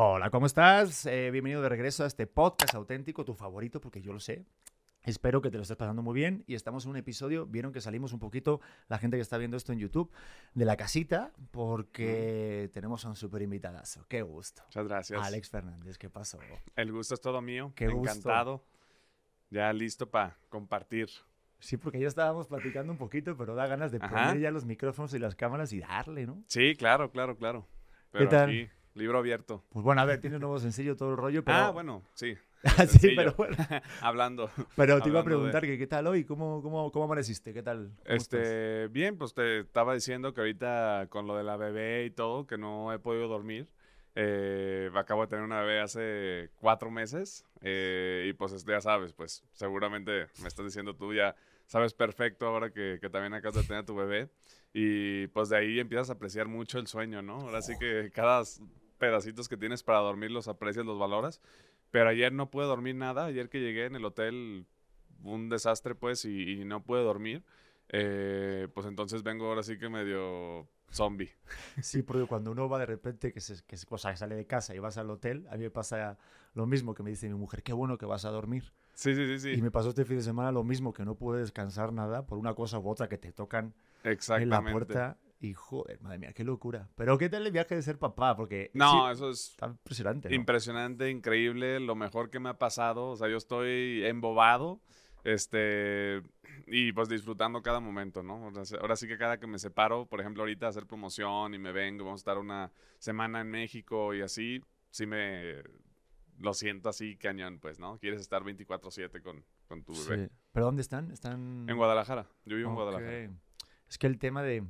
Hola, ¿cómo estás? Eh, bienvenido de regreso a este podcast auténtico, tu favorito, porque yo lo sé. Espero que te lo estés pasando muy bien y estamos en un episodio, vieron que salimos un poquito, la gente que está viendo esto en YouTube, de la casita, porque tenemos a un súper invitadazo. Qué gusto. Muchas gracias. Alex Fernández, ¿qué pasó? El gusto es todo mío. Qué gusto. Encantado. Ya listo para compartir. Sí, porque ya estábamos platicando un poquito, pero da ganas de Ajá. poner ya los micrófonos y las cámaras y darle, ¿no? Sí, claro, claro, claro. Pero tal? aquí, libro abierto. Pues bueno, a ver, tiene un nuevo sencillo todo el rollo, pero... Ah, bueno, sí. sí, sencillo. pero bueno. Hablando. Pero te iba a Hablando de- preguntar que qué tal hoy, cómo, cómo, cómo amaneciste, qué tal. Este, bien, pues te estaba diciendo que ahorita con lo de la bebé y todo, que no he podido dormir. Eh, acabo de tener una bebé hace cuatro meses eh, y pues ya sabes, pues seguramente me estás diciendo tú ya sabes perfecto ahora que, que también acabas de tener a tu bebé y pues de ahí empiezas a apreciar mucho el sueño, ¿no? Ahora sí que cada pedacitos que tienes para dormir los aprecias, los valoras. Pero ayer no pude dormir nada, ayer que llegué en el hotel un desastre pues y, y no pude dormir. Eh, pues entonces vengo ahora sí que medio zombie. Sí, porque cuando uno va de repente, que, se, que se- o sea, sale de casa y vas al hotel, a mí me pasa lo mismo que me dice mi mujer, qué bueno que vas a dormir. Sí, sí, sí, Y sí. me pasó este fin de semana lo mismo, que no pude descansar nada por una cosa u otra que te tocan en la Exactamente. puerta. Y joder, madre mía, qué locura. Pero ¿qué tal el viaje de ser papá? Porque No, sí, eso es está impresionante. ¿no? impresionante, increíble, lo mejor que me ha pasado. O sea, yo estoy embobado, este, y pues disfrutando cada momento, ¿no? Ahora sí- Ahora sí que cada que me separo, por ejemplo, ahorita a hacer promoción y me vengo, vamos a estar una semana en México y así, sí me lo siento así cañón, pues, ¿no? Quieres estar 24/7 con, con tu bebé. Sí. ¿Pero dónde están? Están... En Guadalajara, yo vivo en. Guadalajara. Es que el tema de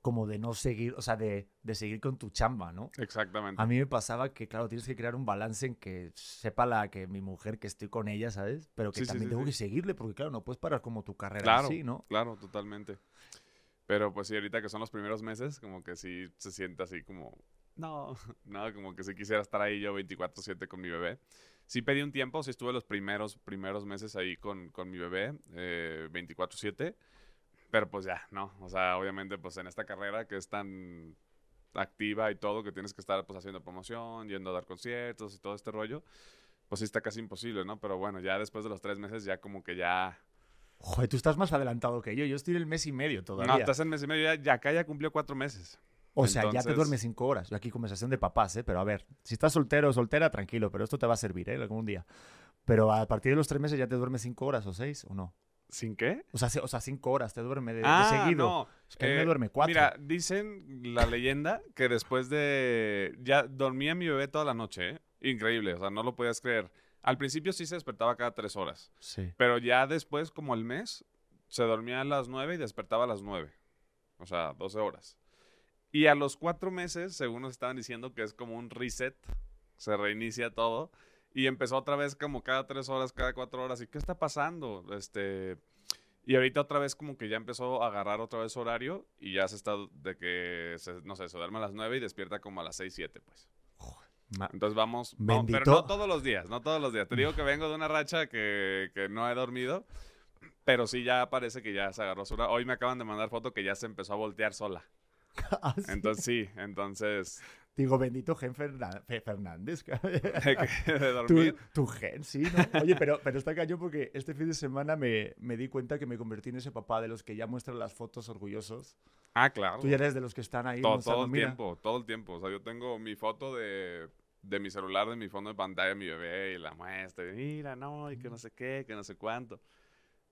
como de no seguir, o sea, de, de seguir con tu chamba, ¿no? Exactamente. A mí me pasaba que, claro, tienes que crear un balance en que sepa la que mi mujer que estoy con ella, ¿sabes? Pero que Sí, también sí, tengo que seguirle, porque claro, no puedes parar como tu carrera Claro. así, ¿no? Claro, totalmente. Pero pues sí, ahorita que son los primeros meses, como que sí se siente así como, no, no, como que sí quisiera estar ahí yo 24/7 con mi bebé. Sí pedí un tiempo, sí estuve los primeros, primeros meses ahí con, con mi bebé, eh, 24/7, pero pues ya, no, o sea, obviamente pues en esta carrera que es tan activa y todo, que tienes que estar pues haciendo promoción, yendo a dar conciertos y todo este rollo, pues sí está casi imposible, ¿no? Pero bueno, ya después de los tres meses ya como que ya... Joder, tú estás más adelantado que yo. Yo estoy en el mes y medio todavía. No, estás en mes y medio, ya, ya acá ya cumplió cuatro meses. o sea, ya te duermes cinco horas. Yo aquí conversación de papás, ¿eh? Pero a ver, si estás soltero o soltera, tranquilo, pero esto te va a servir, ¿eh? Algún día. Pero a partir de los tres meses ya te duermes cinco horas o seis, ¿o no? ¿Sin qué? O sea, se- o sea cinco horas te duerme de, de ah, seguido. no. Es que mí me Eh, duerme cuatro. Mira, dicen la leyenda que después de... Ya dormía mi bebé toda la noche, ¿eh? Increíble, o sea, no lo podías creer. Al principio sí se despertaba cada tres horas, Sí. pero ya después, como el mes, se dormía a las nueve y despertaba a las nueve. O sea, 12 horas. Y a los cuatro meses, según nos estaban diciendo que es como un reset, se reinicia todo. Y empezó otra vez como cada tres horas, cada cuatro horas. ¿Y qué está pasando? Este... Y ahorita otra vez como que ya empezó a agarrar otra vez horario y ya se está de que, se- no sé, se duerme a las 9 y despierta como a las 6, 7, pues. Entonces vamos, vamos- pero no todos los días, no todos los días. Te digo que vengo de una racha que, que no he dormido, pero sí ya parece que ya se agarró su hora. Hoy me acaban de mandar foto que ya se empezó a voltear sola. Ah, sí. Entonces sí, entonces, Digo, bendito gen Fernández. tu, dormir. tu gen, sí, ¿no? Oye, pero, pero está cañón porque este fin de semana me, me di cuenta que me convertí en ese papá de los que ya muestran las fotos orgullosos. Ah, claro. Tú ya eres de los que están ahí todo, todo el mira. tiempo, todo el tiempo. O sea, yo tengo mi foto de, de mi celular, de mi fondo de pantalla de mi bebé y la muestra. y mira, no, y que no sé qué, que no sé cuánto.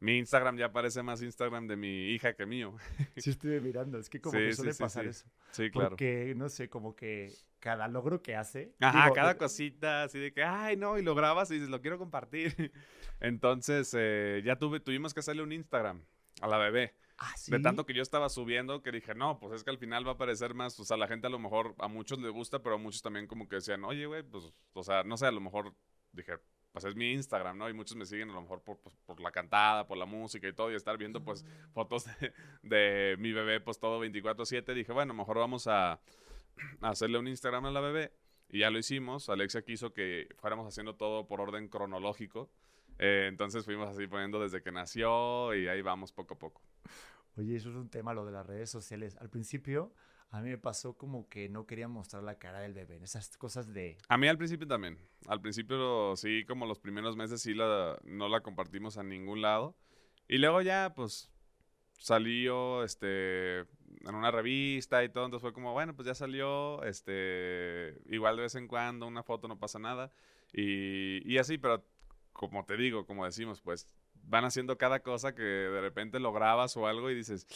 Mi Instagram ya parece más Instagram de mi hija que mío. Sí estuve mirando, es que como Sí, que suele sí, pasar sí. eso. Sí, claro. Porque, no sé, como que cada logro que hace... Ajá, digo, cada eh, cosita, así de que, ay, no, y lo grabas y dices, lo quiero compartir. Entonces, eh, ya tuve, tuvimos que hacerle un Instagram a la bebé. Ah, ¿sí? De tanto que yo estaba subiendo que dije, no, pues es que al final va a aparecer más, o sea, la gente a lo mejor, a muchos les gusta, pero a muchos también como que decían, oye, güey, pues, o sea, no sé, a lo mejor dije, pues es mi Instagram, ¿no? Y muchos me siguen a lo mejor por, pues, por la cantada, por la música y todo, y estar viendo pues fotos de, de mi bebé, pues todo 24/7. Dije, bueno, mejor vamos a, a hacerle un Instagram a la bebé. Y ya lo hicimos. Alexia quiso que fuéramos haciendo todo por orden cronológico. Eh, entonces fuimos así poniendo desde que nació y ahí vamos poco a poco. Oye, eso es un tema, lo de las redes sociales. Al principio, A mí me pasó como que no quería mostrar la cara del bebé. Esas cosas de. A mí al principio también. Al principio sí, como los primeros meses sí la, no la compartimos a ningún lado. Y luego ya, pues, salió, este, en una revista y todo. Entonces fue como, bueno, pues ya salió, este, igual de vez en cuando una foto no pasa nada. Y, y así, pero como te digo, como decimos, pues van haciendo cada cosa que de repente lo grabas o algo y dices,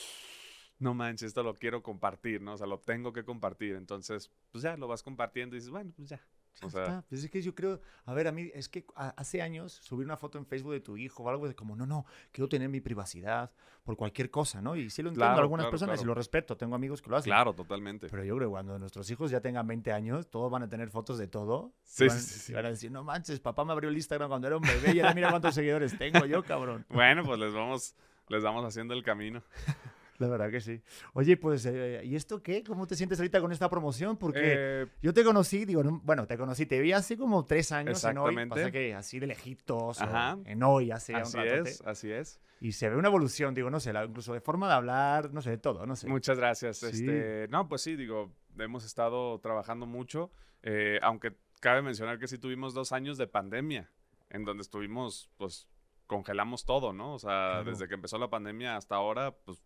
no manches, esto lo quiero compartir, ¿no? O sea, lo tengo que compartir. Entonces, pues ya lo vas compartiendo y dices, bueno, pues ya. O sea, pues es que yo creo, a ver, a mí es que hace años subir una foto en Facebook de tu hijo o algo de como, no, no, quiero tener mi privacidad por cualquier cosa, ¿no? Y sí lo entiendo algunas personas y lo respeto, tengo amigos que lo hacen. Claro, totalmente. Pero yo creo que cuando nuestros hijos ya tengan 20 años, todos van a tener fotos de todo. Sí, sí, sí, van a decir, no manches, papá me abrió el Instagram cuando era un bebé y ahora mira cuántos seguidores tengo yo, cabrón. Bueno, pues les vamos, les vamos haciendo el camino. La verdad que sí. Oye, pues, eh, ¿y esto qué? ¿Cómo te sientes ahorita con esta promoción? Porque Eh, yo te conocí, digo, no- bueno, te conocí, te vi hace como tres años en hoy. Exactamente. Pasa que así de lejitos, Ajá. en hoy, hace ya un así es, así es. Y se ve una evolución, digo, no sé, la- incluso de forma de hablar, no sé, de todo, no sé. Muchas gracias. Sí. Este, no, pues sí, digo, hemos estado trabajando mucho, eh, aunque cabe mencionar que sí tuvimos dos años de pandemia, en donde estuvimos, pues, congelamos todo, ¿no? O sea, Claro. desde que empezó la pandemia hasta ahora, pues,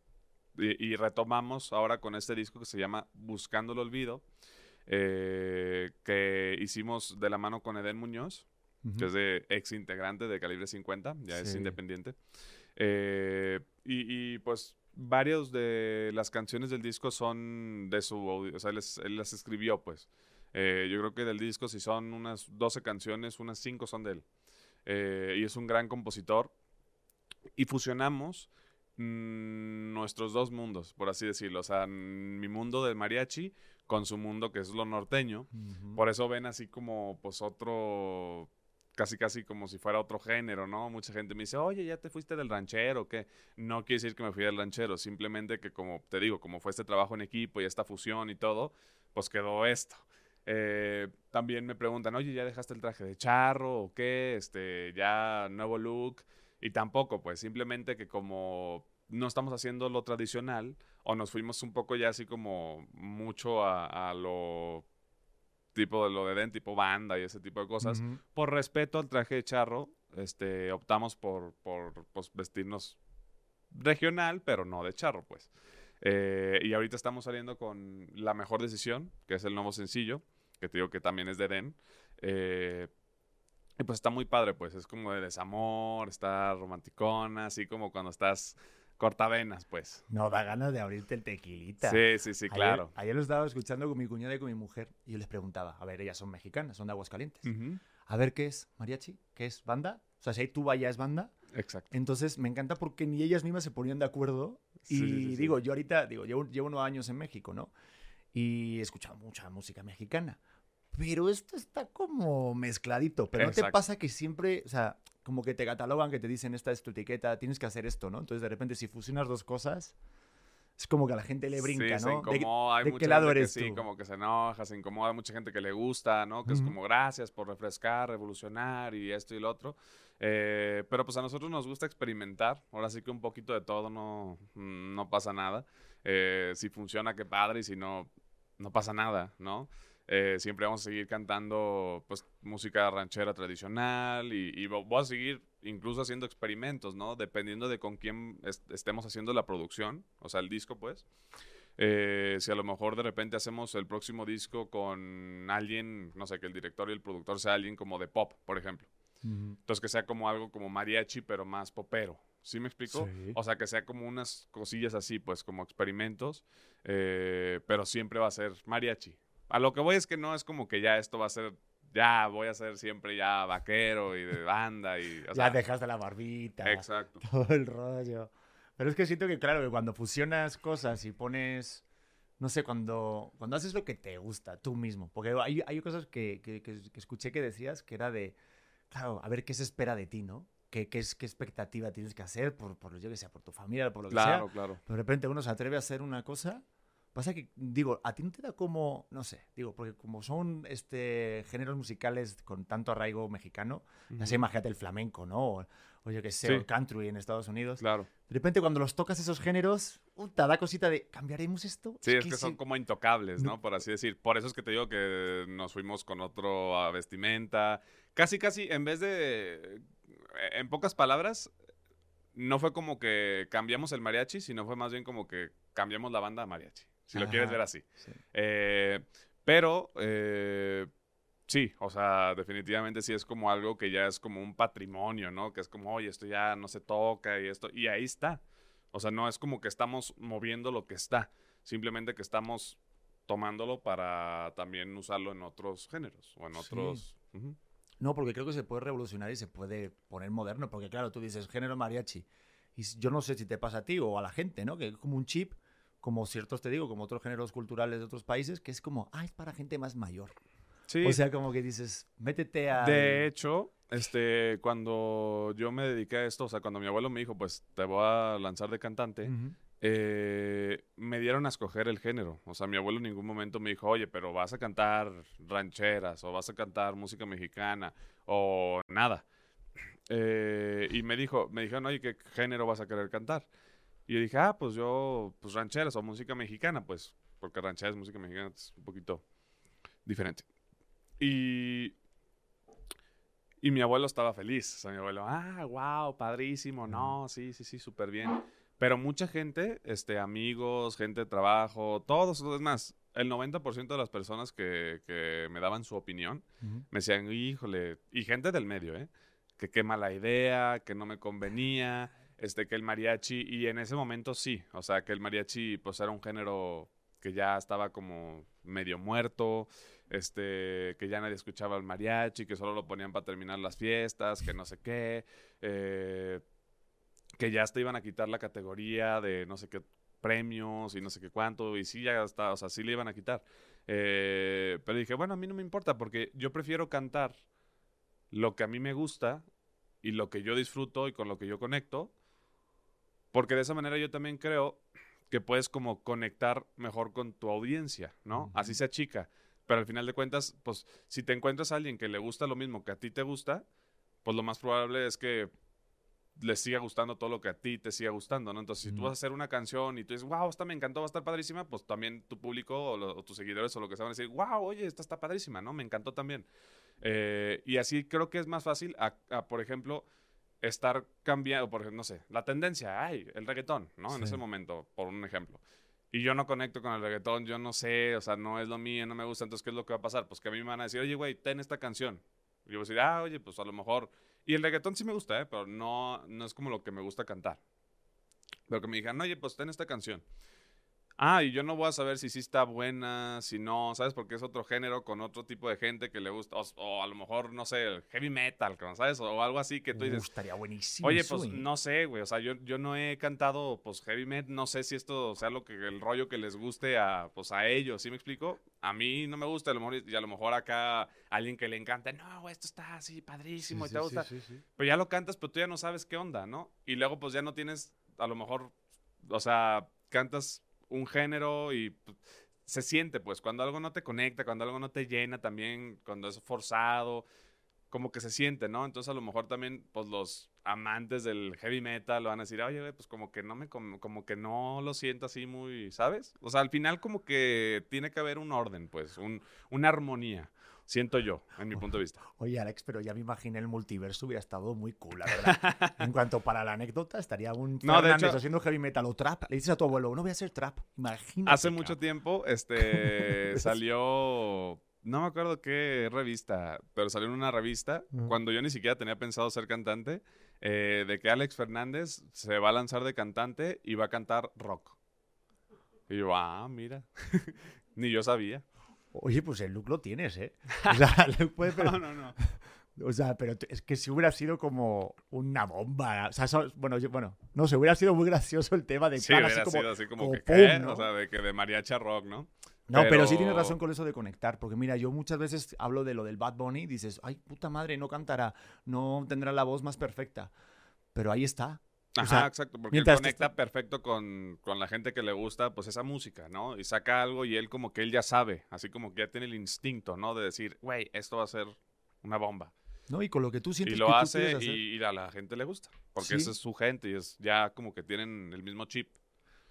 y, y retomamos ahora con este disco que se llama Buscando el Olvido, eh, que hicimos de la mano con Eden Muñoz, Ujú. que es de ex integrante de Calibre 50, ya es Sí. independiente. Eh, y, y, pues varios de las canciones del disco son de su audio, o sea, él, es- él las escribió pues. Eh, yo creo que del disco si son unas 12 canciones, unas 5 son de él. Eh, y es un gran compositor. Y fusionamos nuestros dos mundos, por así decirlo. O sea, mm, mi mundo del mariachi con su mundo que es lo norteño. Por eso ven así como, pues, otro, casi casi como si fuera otro género, ¿no? Mucha gente me dice, oye, ya te fuiste del ranchero, ¿qué? No quiere decir que me fui del ranchero, simplemente que como te digo, como fue este trabajo en equipo y esta fusión y todo, pues quedó esto. Eh, también me preguntan, oye, ¿ya dejaste el traje de charro o qué? Este, ya nuevo look. Y tampoco, pues simplemente que como no estamos haciendo lo tradicional o nos fuimos un poco ya así como mucho a, a lo tipo de lo de Den, tipo banda y ese tipo de cosas. Por respeto al traje de charro, este, optamos por, por pues, vestirnos regional, pero no de charro, pues. Eh, y ahorita estamos saliendo con La Mejor Decisión, que es el nuevo sencillo, que te digo que también es de Den. Eh, y pues está muy padre, pues es como de desamor, está romanticona, así como cuando estás cortavenas, pues. No, da ganas de abrirte el tequilita. Sí, sí, sí, Ayer- claro. Ayer, lo estaba escuchando con mi cuñada y con mi mujer y yo les preguntaba, a ver, ellas son mexicanas, son de Aguascalientes. Ujú, A ver, ¿qué es mariachi? ¿Qué es banda? O sea, si hay tuba ya es banda. Exacto. Entonces me encanta porque ni ellas mismas se ponían de acuerdo. Y Sí, sí, sí, sí. digo, yo ahorita, digo, llevo, llevo unos años en México, ¿no? Y he escuchado mucha música mexicana. Pero esto está como mezcladito. Pero ¿no te Exacto. pasa que siempre, o sea, como que te catalogan, que te dicen, esta es tu etiqueta, tienes que hacer esto, ¿no? Entonces de repente si fusionas dos cosas, es como que a la gente le brinca, sí, se ¿no? De- incomoda, hay de mucha qué lado gente eres que sí, tú? como que se enoja, se incomoda, mucha gente que le gusta, ¿no? Que es Ujú. como gracias por refrescar, revolucionar y esto y lo otro. Eh, pero pues a nosotros nos gusta experimentar, ahora sí que un poquito de todo no, no pasa nada. Eh, si funciona, qué padre, y si no, no pasa nada, ¿no? Eh, siempre vamos a seguir cantando pues música ranchera tradicional y, y vo- voy a seguir incluso haciendo experimentos, ¿no? Dependiendo de con quién est- estemos haciendo la producción, o sea, el disco, pues. Eh, si a lo mejor de repente hacemos el próximo disco con alguien, no sé, que el director y el productor sea alguien como de pop, por ejemplo. Ujú. Entonces que sea como algo como mariachi, pero más popero. ¿Sí me explico? Sí. O sea, que sea como unas cosillas así, pues como experimentos, eh, pero siempre va a ser mariachi. A lo que voy es que no es como que ya esto va a ser, ya voy a ser siempre ya vaquero y de banda y... O ya sea, dejaste la barbita. Exacto. todo el rollo. Pero es que siento que, claro, que cuando fusionas cosas y pones, no sé, cuando, cuando haces lo que te gusta tú mismo, porque hay, hay cosas que, que- que- que escuché que decías que era de, claro, a ver qué se espera de ti, ¿no? ¿Qué, qué, es, qué expectativa tienes que hacer por, por, yo que sé, por tu familia, por lo que Claro, sea? claro. Pero de repente uno se atreve a hacer una cosa Pasa que, digo, a ti no te da como, no sé, digo, porque como son este, géneros musicales con tanto arraigo mexicano, ya sé, imagínate el flamenco, ¿no? O, o yo qué sé, Sí. el country en Estados Unidos. Claro. De repente cuando los tocas esos géneros, puta, da cosita de, ¿cambiaremos esto? Sí, es que sí- son como intocables, ¿no? No. Por así decir. Por eso es que te digo que nos fuimos con otro a vestimenta. Casi, casi, en vez de. En pocas palabras, no fue como que cambiamos el mariachi, sino fue más bien como que cambiamos la banda a mariachi. Si lo quieres ver así. Sí. Eh, pero. eh, Sí, o sea, definitivamente sí es como algo que ya es como un patrimonio, ¿no? Que es como, oye, esto ya no se toca y esto, y ahí está. O sea, no es como que estamos moviendo lo que está, simplemente que estamos tomándolo para también usarlo en otros géneros o en Sí. otros... No, porque creo que se puede revolucionar y se puede poner moderno, porque claro, tú dices género mariachi, y yo no sé si te pasa a ti o a la gente, ¿no? Que es como un chip, como ciertos, te digo, como otros géneros culturales de otros países, que es como, ah, es para gente más mayor. Sí, O sea, como que dices, métete a... de hecho, este, cuando yo me dediqué a esto, o sea, cuando mi abuelo me dijo, pues te voy a lanzar de cantante, eh, me dieron a escoger el género. O sea, mi abuelo en ningún momento me dijo, oye, pero vas a cantar rancheras o vas a cantar música mexicana o nada. Eh, y me dijo, me dijeron, oye, ¿qué género vas a querer cantar? Y yo dije, ah, pues yo, pues rancheras o música mexicana, pues, porque rancheras, música mexicana es un poquito diferente. Y, y mi abuelo estaba feliz. O sea, mi abuelo, ah, wow, padrísimo, no, sí, sí, sí, súper bien. Pero mucha gente, este, amigos, gente de trabajo, todos, es más, el 90% de las personas que, que me daban su opinión me decían, híjole, y gente del medio, ¿eh? Que qué mala idea, que no me convenía, este, que el mariachi, y en ese momento sí, o sea, que el mariachi, pues era un género que ya estaba como medio muerto, este, que ya nadie escuchaba el mariachi, que solo lo ponían para terminar las fiestas, que no sé qué, eh, que ya hasta iban a quitar la categoría de no sé qué premios y no sé qué cuánto, y sí, ya está, o sea, sí le iban a quitar. Eh, pero dije, bueno, a mí no me importa porque yo prefiero cantar lo que a mí me gusta y lo que yo disfruto y con lo que yo conecto, porque de esa manera yo también creo que puedes como conectar mejor con tu audiencia, ¿no? Así sea chica. Pero al final de cuentas, pues si te encuentras a alguien que le gusta lo mismo que a ti te gusta, pues lo más probable es que les siga gustando todo lo que a ti te siga gustando, ¿no? Entonces, si tú vas a hacer una canción y tú dices, wow, esta me encantó, va a estar padrísima, pues también tu público o, lo- o tus seguidores o lo que sea van a decir, wow, oye, esta está padrísima, ¿no? Me encantó también. Eh, y así creo que es más fácil, a, a, por ejemplo, estar cambiando, por no sé, la tendencia, ay, el reggaetón, ¿no? En ese momento, por un ejemplo. Y yo no conecto con el reggaetón, yo no sé, o sea, no es lo mío, no me gusta, entonces, ¿qué es lo que va a pasar? Pues que a mí me van a decir, oye, güey, ten esta canción. Y yo voy a decir, ah, oye, pues a lo mejor... Y el reggaetón sí me gusta, ¿eh? Pero no, no es como lo que me gusta cantar. Pero que me digan, oye, pues ten esta canción. Ah, y yo no voy a saber si sí está buena, si no, ¿sabes? Porque es otro género con otro tipo de gente que le gusta. O, o a lo mejor, no sé, el heavy metal, ¿sabes? O algo así que tú Uh, dices, estaría buenísimo. Oye, eso, pues ¿eh? no sé, güey. O sea, yo, yo no he cantado pues heavy metal. No sé si esto sea lo que el rollo que les guste a pues a ellos. ¿Sí me explico? A mí no me gusta, a lo mejor, y a lo mejor acá alguien que le encanta, no, güey, esto está así padrísimo y te gusta. Pero ya lo cantas, pero tú ya no sabes qué onda, ¿no? Y luego pues ya no tienes, a lo mejor, o sea, cantas un género y pues, se siente, pues, cuando algo no te conecta, cuando algo no te llena también, cuando es forzado, como que se siente, ¿no? Entonces a lo mejor también, pues, los amantes del heavy metal lo van a decir, oye, pues como que no me, como que no lo siento así muy, ¿sabes? O sea, al final como que tiene que haber un orden, pues, un, una armonía. Siento yo, en mi punto de vista. Oye, Alex, pero ya me imaginé el multiverso hubiera estado muy cool, la verdad. en cuanto para la anécdota, estaría un No, de hecho- haciendo heavy metal o trap. Le dices a tu abuelo, no voy a hacer trap. Imagínate. Hace mucho cabrón. tiempo, este, salió, no me acuerdo qué revista, pero salió en una revista, cuando yo ni siquiera tenía pensado ser cantante, eh, de que Alex Fernández se va a lanzar de cantante y va a cantar rock. Y yo, ah, mira, ni yo sabía. Oye, pues el look lo tienes, ¿eh? O sea, el look puede- pero, No, no, no. o sea, pero es que si hubiera sido como una bomba. O sea, bueno, yo- bueno, no sé, hubiera sido muy gracioso el tema de Sí, plan, así como, sido así como, como que, pum. ¿no? O sea, de que de mariachi a rock, ¿no? No, pero... sí tienes Pero- razón con eso de conectar, porque mira, yo muchas veces hablo de lo del Bad Bunny y dices, ay, puta madre, no cantará, no tendrá la voz más perfecta. Pero ahí está. Ajá, sea, exacto, porque él conecta está- perfecto con, con la gente que le gusta, pues, esa música, ¿no? Y saca algo y él como que él ya sabe, así como que ya tiene el instinto, ¿no? De decir, güey, esto va a ser una bomba. ¿No? Y con lo que tú sientes Y que lo tú hace y, a la gente le gusta, porque Sí. esa es su gente y es ya como que tienen el mismo chip.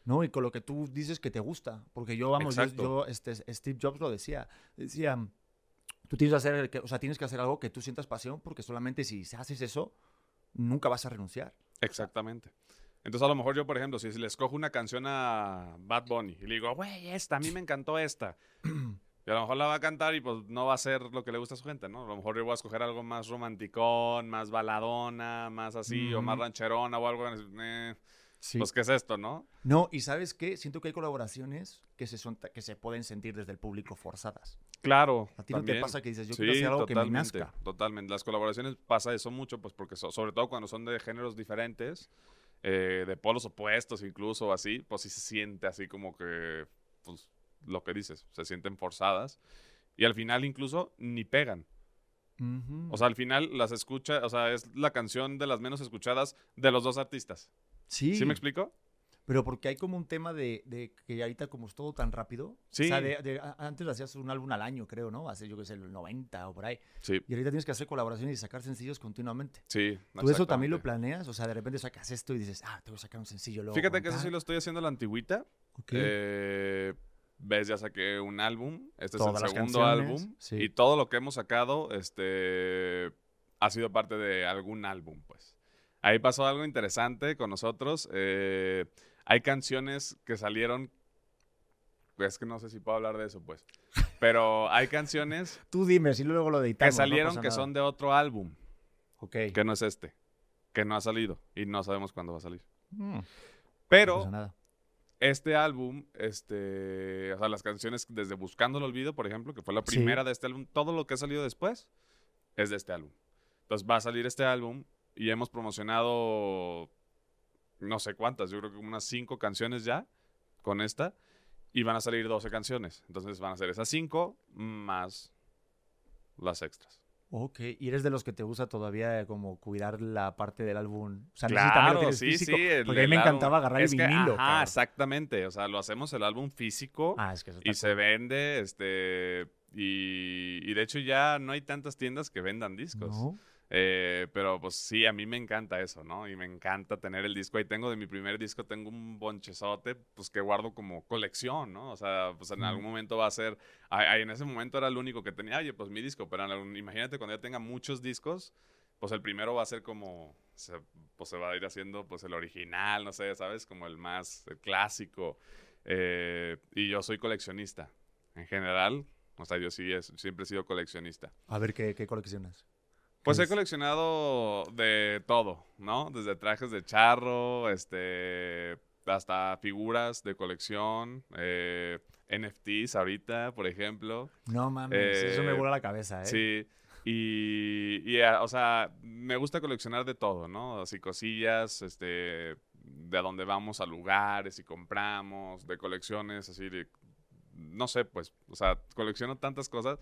¿no? Y con lo que tú dices que te gusta. Porque yo, vamos, yo, Exacto. yo, este, Steve Jobs lo decía. Decía, tú tienes que hacer, que- o sea, tienes que hacer algo que tú sientas pasión, porque solamente si haces eso, nunca vas a renunciar. Exactamente. Entonces, a lo mejor yo, por ejemplo, si le escojo una canción a Bad Bunny y le digo, güey, esta, a mí me encantó esta. Y a lo mejor la va a cantar y pues no va a ser lo que le gusta a su gente, ¿no? A lo mejor yo voy a escoger algo más romanticón, más baladona, más así, o más rancherona o algo. eh, Sí. Pues, ¿qué es esto, no? No, y ¿sabes qué? Siento que hay colaboraciones que se, son, que se pueden sentir desde el público forzadas. Claro. A ti no también. te pasa que dices, yo Sí, quiero hacer algo que me totalmente, nazca. Totalmente. Las colaboraciones pasa eso mucho, pues porque so- sobre todo cuando son de géneros diferentes, eh, de polos opuestos incluso, así, pues sí se siente así como que, pues lo que dices, se sienten forzadas. Y al final incluso ni pegan. Ujú. O sea, al final las escucha, o sea, es la canción de las menos escuchadas de los dos artistas. Sí, ¿Sí me explico? pero porque hay como un tema de, de que ahorita como es todo tan rápido. Sí. O sea, de- de- antes hacías un álbum al año, creo, ¿no? Hace yo que sé, el 90 o por ahí. Sí, Y ahorita tienes que hacer colaboraciones y sacar sencillos continuamente. sí. ¿Tú eso también lo planeas? O sea, de repente sacas esto y dices, ah, tengo que sacar un sencillo luego. Fíjate que eso sí lo estoy haciendo a la antigüita. Ok. Eh, ves, ya saqué un álbum. Este Todas es el segundo álbum. sí. Y todo lo que hemos sacado, este, ha sido parte de algún álbum, pues. Ahí pasó algo interesante con nosotros. eh, hay canciones que salieron. Es que no sé si puedo hablar de eso, pues. Pero hay canciones Tú dime, si luego lo que editamos. salieron que son de otro álbum, Ok. que no es este, que no ha salido y no sabemos cuándo va a salir. Mm, no Pero pasa nada. este álbum, este, o sea, las canciones desde Buscando el Olvido, por ejemplo, que fue la Sí. primera de este álbum, todo lo que ha salido después es de este álbum. Entonces va a salir este álbum y hemos promocionado no sé cuántas, yo creo que unas cinco canciones ya con esta y van a salir 12 canciones. Entonces van a ser esas cinco más las extras. Ok, y eres de los que te gusta todavía como cuidar la parte del álbum. O sea, Claro, sí, físico, sí. el- porque a mí me encantaba agarrar es el que, vinilo. Ajá, cabrón. exactamente. O sea, lo hacemos el álbum físico. Ah, es que eso y se vende, este, y, y de hecho ya no hay tantas tiendas que vendan discos. ¿No? Eh, pero pues sí, a mí me encanta eso, ¿no? Y me encanta tener el disco. Ahí tengo de mi primer disco, tengo un bonchezote, pues que guardo como colección, ¿no? O sea, pues en algún momento va a ser, ay, en ese momento era el único que tenía, oye, pues mi disco, pero algún- imagínate cuando ya tenga muchos discos, pues el primero va a ser como, se, pues se va a ir haciendo pues el original, no sé, ¿sabes? Como el más el clásico. Eh, y yo soy coleccionista, en general. O sea, yo sí es, siempre he sido coleccionista. A ver, ¿qué, qué coleccionas? Pues ¿Qué he es? coleccionado de todo, ¿no? Desde trajes de charro, este, hasta figuras de colección, eh, NFTs ahorita, por ejemplo. No mames, eso me Eh, vuela la cabeza, ¿eh? Sí. Y, y, ah, o sea, me gusta coleccionar de todo, ¿no? Así cosillas, este, de a dónde vamos a lugares y compramos, de colecciones, así de, no sé, pues, o sea, colecciono tantas cosas,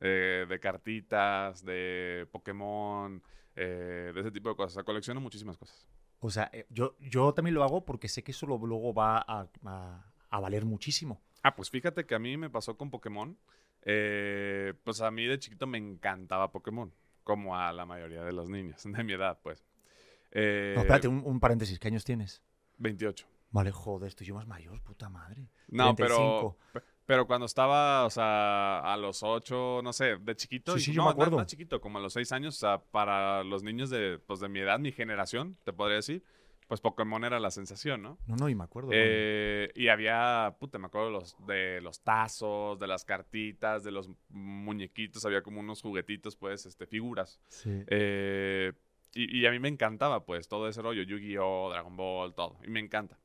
eh, de cartitas, de Pokémon, eh, de ese tipo de cosas. O sea, colecciono muchísimas cosas. O sea, eh, yo, yo también lo hago porque sé que eso luego va a, a- a valer muchísimo. Ah, pues fíjate que a mí me pasó con Pokémon. eh, pues a mí de chiquito me encantaba Pokémon, como a la mayoría de los niños de mi edad, pues. Eh, No, espérate, un, un paréntesis. ¿Qué años tienes? 28. Vale, joder, estoy yo más mayor, puta madre. No, 35. pero, pero cuando estaba, o sea, a los 8, no sé, de chiquito. Sí, sí, yo no, me acuerdo. Más, más chiquito, como a los 6 años, o sea, para los niños de, pues, de mi edad, mi generación, te podría decir, pues Pokémon era la sensación, ¿no? No, no, y me acuerdo. Eh, y había, puta, me acuerdo los, de los tazos, de las cartitas, de los muñequitos, había como unos juguetitos, pues, este, figuras. Sí. Eh, y, y a mí me encantaba, pues, todo ese rollo, Yu-Gi-Oh, Dragon Ball, todo. Y me encanta.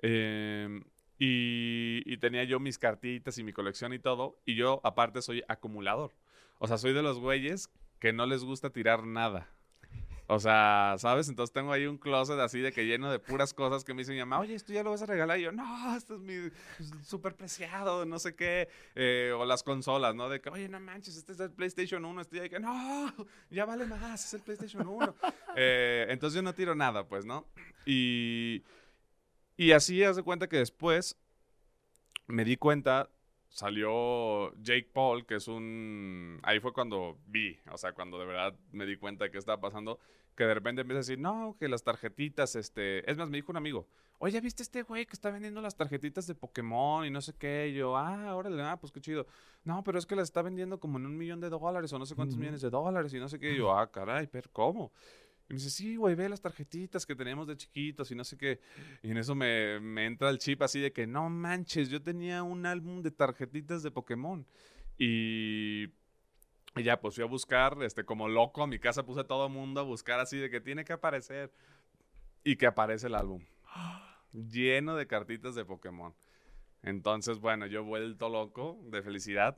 Eh, y, y tenía yo mis cartitas y mi colección y todo. Y yo, aparte, soy acumulador. O sea, soy de los güeyes que no les gusta tirar nada. O sea, ¿sabes? Entonces tengo ahí un closet así de que lleno de puras cosas que me dice mi mamá, oye, esto ya lo vas a regalar. Y yo, no, esto es mi súper preciado, no sé qué. Eh, o las consolas, ¿no? De que, oye, no manches, este es el PlayStation 1. Estoy ahí que, no, ya vale más, es el PlayStation 1. Eh, entonces yo no tiro nada, pues, ¿no? Y, y así hace cuenta que después me di cuenta salió Jake Paul, que es un... Ahí fue cuando vi, o sea, cuando de verdad me di cuenta de qué estaba pasando, que de repente empieza a decir, no, que las tarjetitas, este... Es más, me dijo un amigo, oye, ¿viste este güey que está vendiendo las tarjetitas de Pokémon y no sé qué? Y yo, ah, órale, ah, pues qué chido. No, pero es que las está vendiendo como en un millón de dólares o no sé cuántos millones de dólares y no sé qué. Y yo, ah, caray, pero ¿cómo? Y me dice, sí, güey, ve las tarjetitas que teníamos de chiquitos y no sé qué. Y en eso me, me, entra el chip así de que, no manches, yo tenía un álbum de tarjetitas de Pokémon. Y, y ya, pues fui a buscar, este, como loco, a mi casa puse a todo el mundo a buscar así de que tiene que aparecer. Y que aparece el álbum. Lleno de cartitas de Pokémon. Entonces, bueno, yo vuelto loco de felicidad.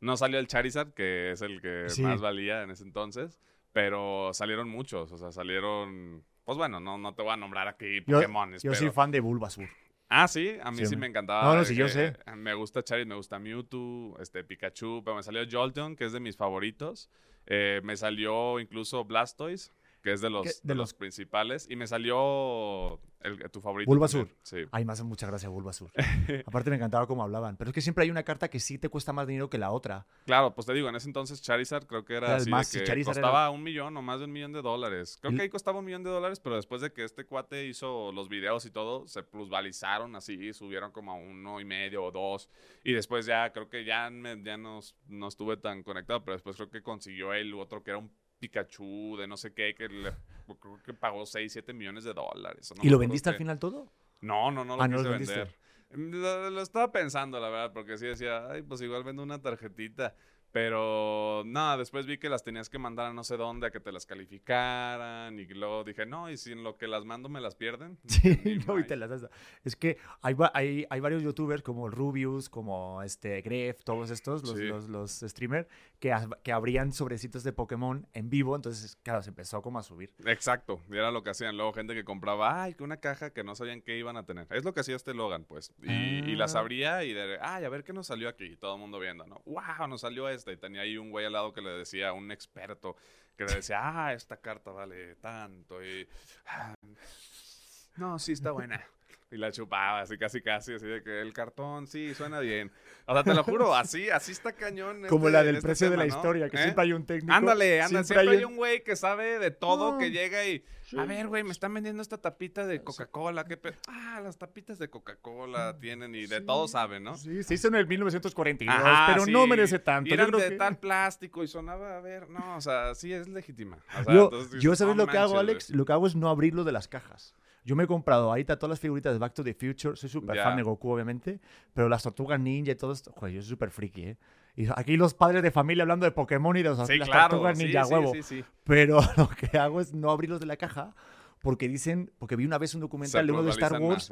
No salió el Charizard, que es el que más valía en ese entonces. Pero salieron muchos, o sea, salieron... Pues bueno, no, no te voy a nombrar aquí Pokémon. Yo, soy fan de Bulbasur. Ah, sí, a mí sí, me encantaba. No, no, sí, yo sé. Me gusta Charizard, me gusta Mewtwo, este, Pikachu, pero me salió Jolteon, que es de mis favoritos. Eh, me salió incluso Blastoise, que es de los, de, los principales. Y me salió el, tu favorito. Bulbasur. Sí. Ay, me hace mucha gracia Bulbasur. Aparte me encantaba cómo hablaban. Pero es que siempre hay una carta que sí te cuesta más dinero que la otra. Claro, pues te digo, en ese entonces Charizard creo que era, así más, de que costaba un millón o más de un millón de dólares. Creo que ahí costaba un millón de dólares, pero después de que este cuate hizo los videos y todo, se plusvalizaron así, subieron como a uno y medio o dos. Y después ya, creo que ya, ya no, no estuve tan conectado, pero después creo que consiguió él otro que era un Pikachu, de no sé qué, que le, creo que pagó 6, 7 millones de dólares. ¿Y lo vendiste al final todo? No, no, no lo ah, quise vender. lo, estaba pensando, la verdad, porque sí decía, ay, pues igual vendo una tarjetita. Pero nada, después vi que las tenías que mandar a no sé dónde a que te las calificaran. Y luego dije, no, y si en lo que las mando me las pierden. Sí, no, y te las Es que hay, hay, hay, varios youtubers como Rubius, como este Gref, todos estos, los, los, los, streamers, que, que abrían sobrecitos de Pokémon en vivo. Entonces, claro, se empezó como a subir. Exacto, y era lo que hacían. Luego gente que compraba, ay, que una caja que no sabían qué iban a tener. Es lo que hacía este Logan, pues. Y, y las ah. abría y de, ay, a ver qué nos salió aquí. Y todo el mundo viendo, ¿no? ¡Wow! Nos salió esto y tenía ahí un güey al lado que le decía, un experto, que le decía, ah, esta carta vale tanto. Y, ah, no, sí está buena. Y la chupaba, así casi casi, así de que el cartón, sí, suena bien. O sea, te lo juro, así, así está cañón. Como la del este precio de la historia, que ¿Eh? siempre hay un técnico. Ándale, ándale, siempre, hay, un güey que sabe de todo, que llega y, a ver, güey, me están vendiendo esta tapita de Coca-Cola, qué Ah, las tapitas de Coca-Cola mm, tienen y de todo saben, ¿no? Sí, se hizo en el 1942, pero no merece tanto. Y eran de tal plástico y sonaba, a ver, no, o sea, sí es legítima. yo, yo ¿sabes lo que hago, Alex? Lo que hago es no abrirlo de las cajas. Yo me he comprado ahí todas las figuritas de Back to the Future. Soy súper fan de Goku, obviamente. Pero las tortugas ninja y todo esto. Joder, yo soy súper friki, ¿eh? Y aquí los padres de familia hablando de Pokémon y de las tortugas ninja, huevo. Pero lo que hago es no abrirlos de la caja. Porque dicen, porque vi una vez un documental de uno de Star Wars.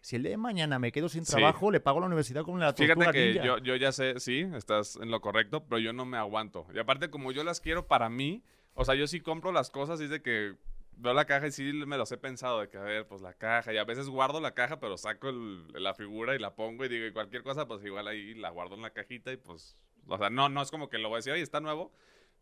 Si el día de mañana me quedo sin trabajo, le pago a la universidad con la tortuga Fíjate que yo, yo ya sé, sí, estás en lo correcto, pero yo no me aguanto. Y aparte, como yo las quiero para mí, o sea, yo sí compro las cosas y de que veo la caja y sí me los he pensado de que, a ver, pues la caja. Y a veces guardo la caja, pero saco la figura y la pongo y digo, y cualquier cosa, pues igual ahí la guardo en la cajita y pues, o sea, no, no es como que lo voy a decir, oye, está nuevo.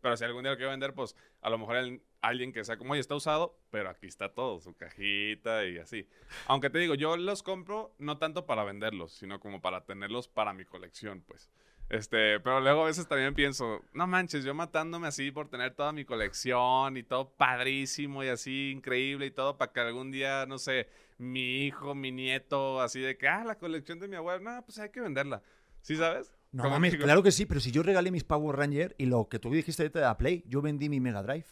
Pero si algún día lo quiero vender, pues a lo mejor alguien que sea como, oye, está usado, pero aquí está todo, su cajita y así. Aunque te digo, yo los compro no tanto para venderlos, sino como para tenerlos para mi colección, pues. Este, pero luego a veces también pienso, no manches, yo matándome así por tener toda mi colección y todo padrísimo y así increíble y todo para que algún día, no sé, mi hijo, mi nieto, así de que, ah, la colección de mi abuelo, no, pues hay que venderla. ¿Sí sabes? No mames, claro que sí, pero si yo regalé mis Power Ranger y lo que tú dijiste de la Play, yo vendí mi Mega Drive.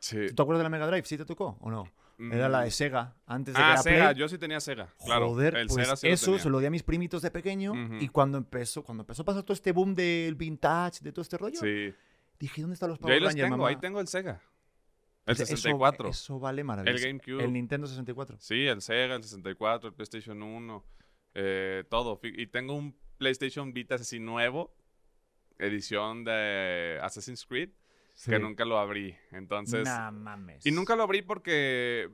Sí. ¿Tú te acuerdas de la Mega Drive? ¿Sí te tocó o no? Era la de mm. Sega, antes de ah, que Sega, yo sí tenía Sega. Claro, Joder, pues eso se lo di a mis primitos de pequeño y cuando empezó, cuando empezó a pasar todo este boom del vintage, de todo este rollo, dije, ¿dónde están los Power Rangers, tengo, ahí tengo el Sega. El 64. Eso, vale maravilloso. El GameCube. El Nintendo 64. Sí, el Sega, el 64, el PlayStation 1, eh, todo. Y tengo un PlayStation Vita así nuevo, edición de Assassin's Creed Sí. que nunca lo abrí. Entonces, Nah, mames. y nunca lo abrí porque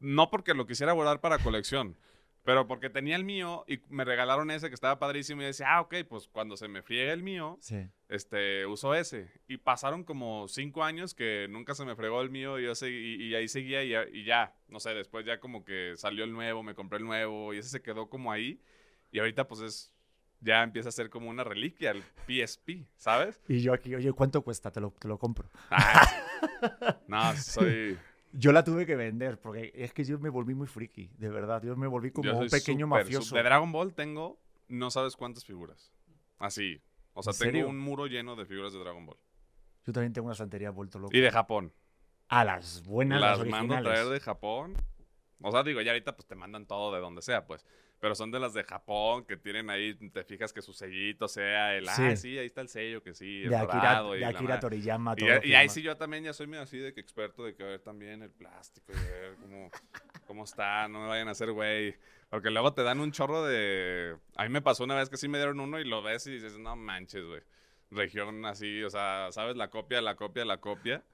no porque lo quisiera guardar para colección, pero porque tenía el mío y me regalaron ese que estaba padrísimo y decía, ah, ok, pues cuando se me friegue el mío, Sí. este, uso ese. Y pasaron como cinco años que nunca se me fregó el mío y, yo segui- y, y ahí seguía y ya, y ya, no sé, después ya como que salió el nuevo, me compré el nuevo y ese se quedó como ahí. Y ahorita pues es, ya empieza a ser como una reliquia, el PSP, ¿sabes? Y yo aquí, oye, ¿cuánto cuesta? Te lo, te lo compro. Ah, no, soy... Yo la tuve que vender porque es que yo me volví muy friki, de verdad. Yo me volví como un pequeño mafioso. súper- De Dragon Ball tengo no sabes cuántas figuras. Así. O sea, ¿En tengo serio? un muro lleno de figuras de Dragon Ball. Yo también tengo una santería vuelto loco. Y de Japón. A las buenas, las, las mando a traer de Japón. O sea, digo, ya ahorita pues te mandan todo de donde sea, pues. Pero son de las de Japón que tienen ahí, te fijas que su sellito sea el, Sí. ah, sí, ahí está el sello, que sí, el de Akira, dorado de y Akira. Toriyama. Y, todo ahí sí yo también ya soy medio así de que experto de que ver también el plástico y ver cómo, cómo está, no me vayan a hacer güey. Porque luego te dan un chorro de... A mí me pasó una vez que sí me dieron uno y lo ves y dices, no manches, güey. Región así, o sea, ¿sabes? La copia, la copia, la copia.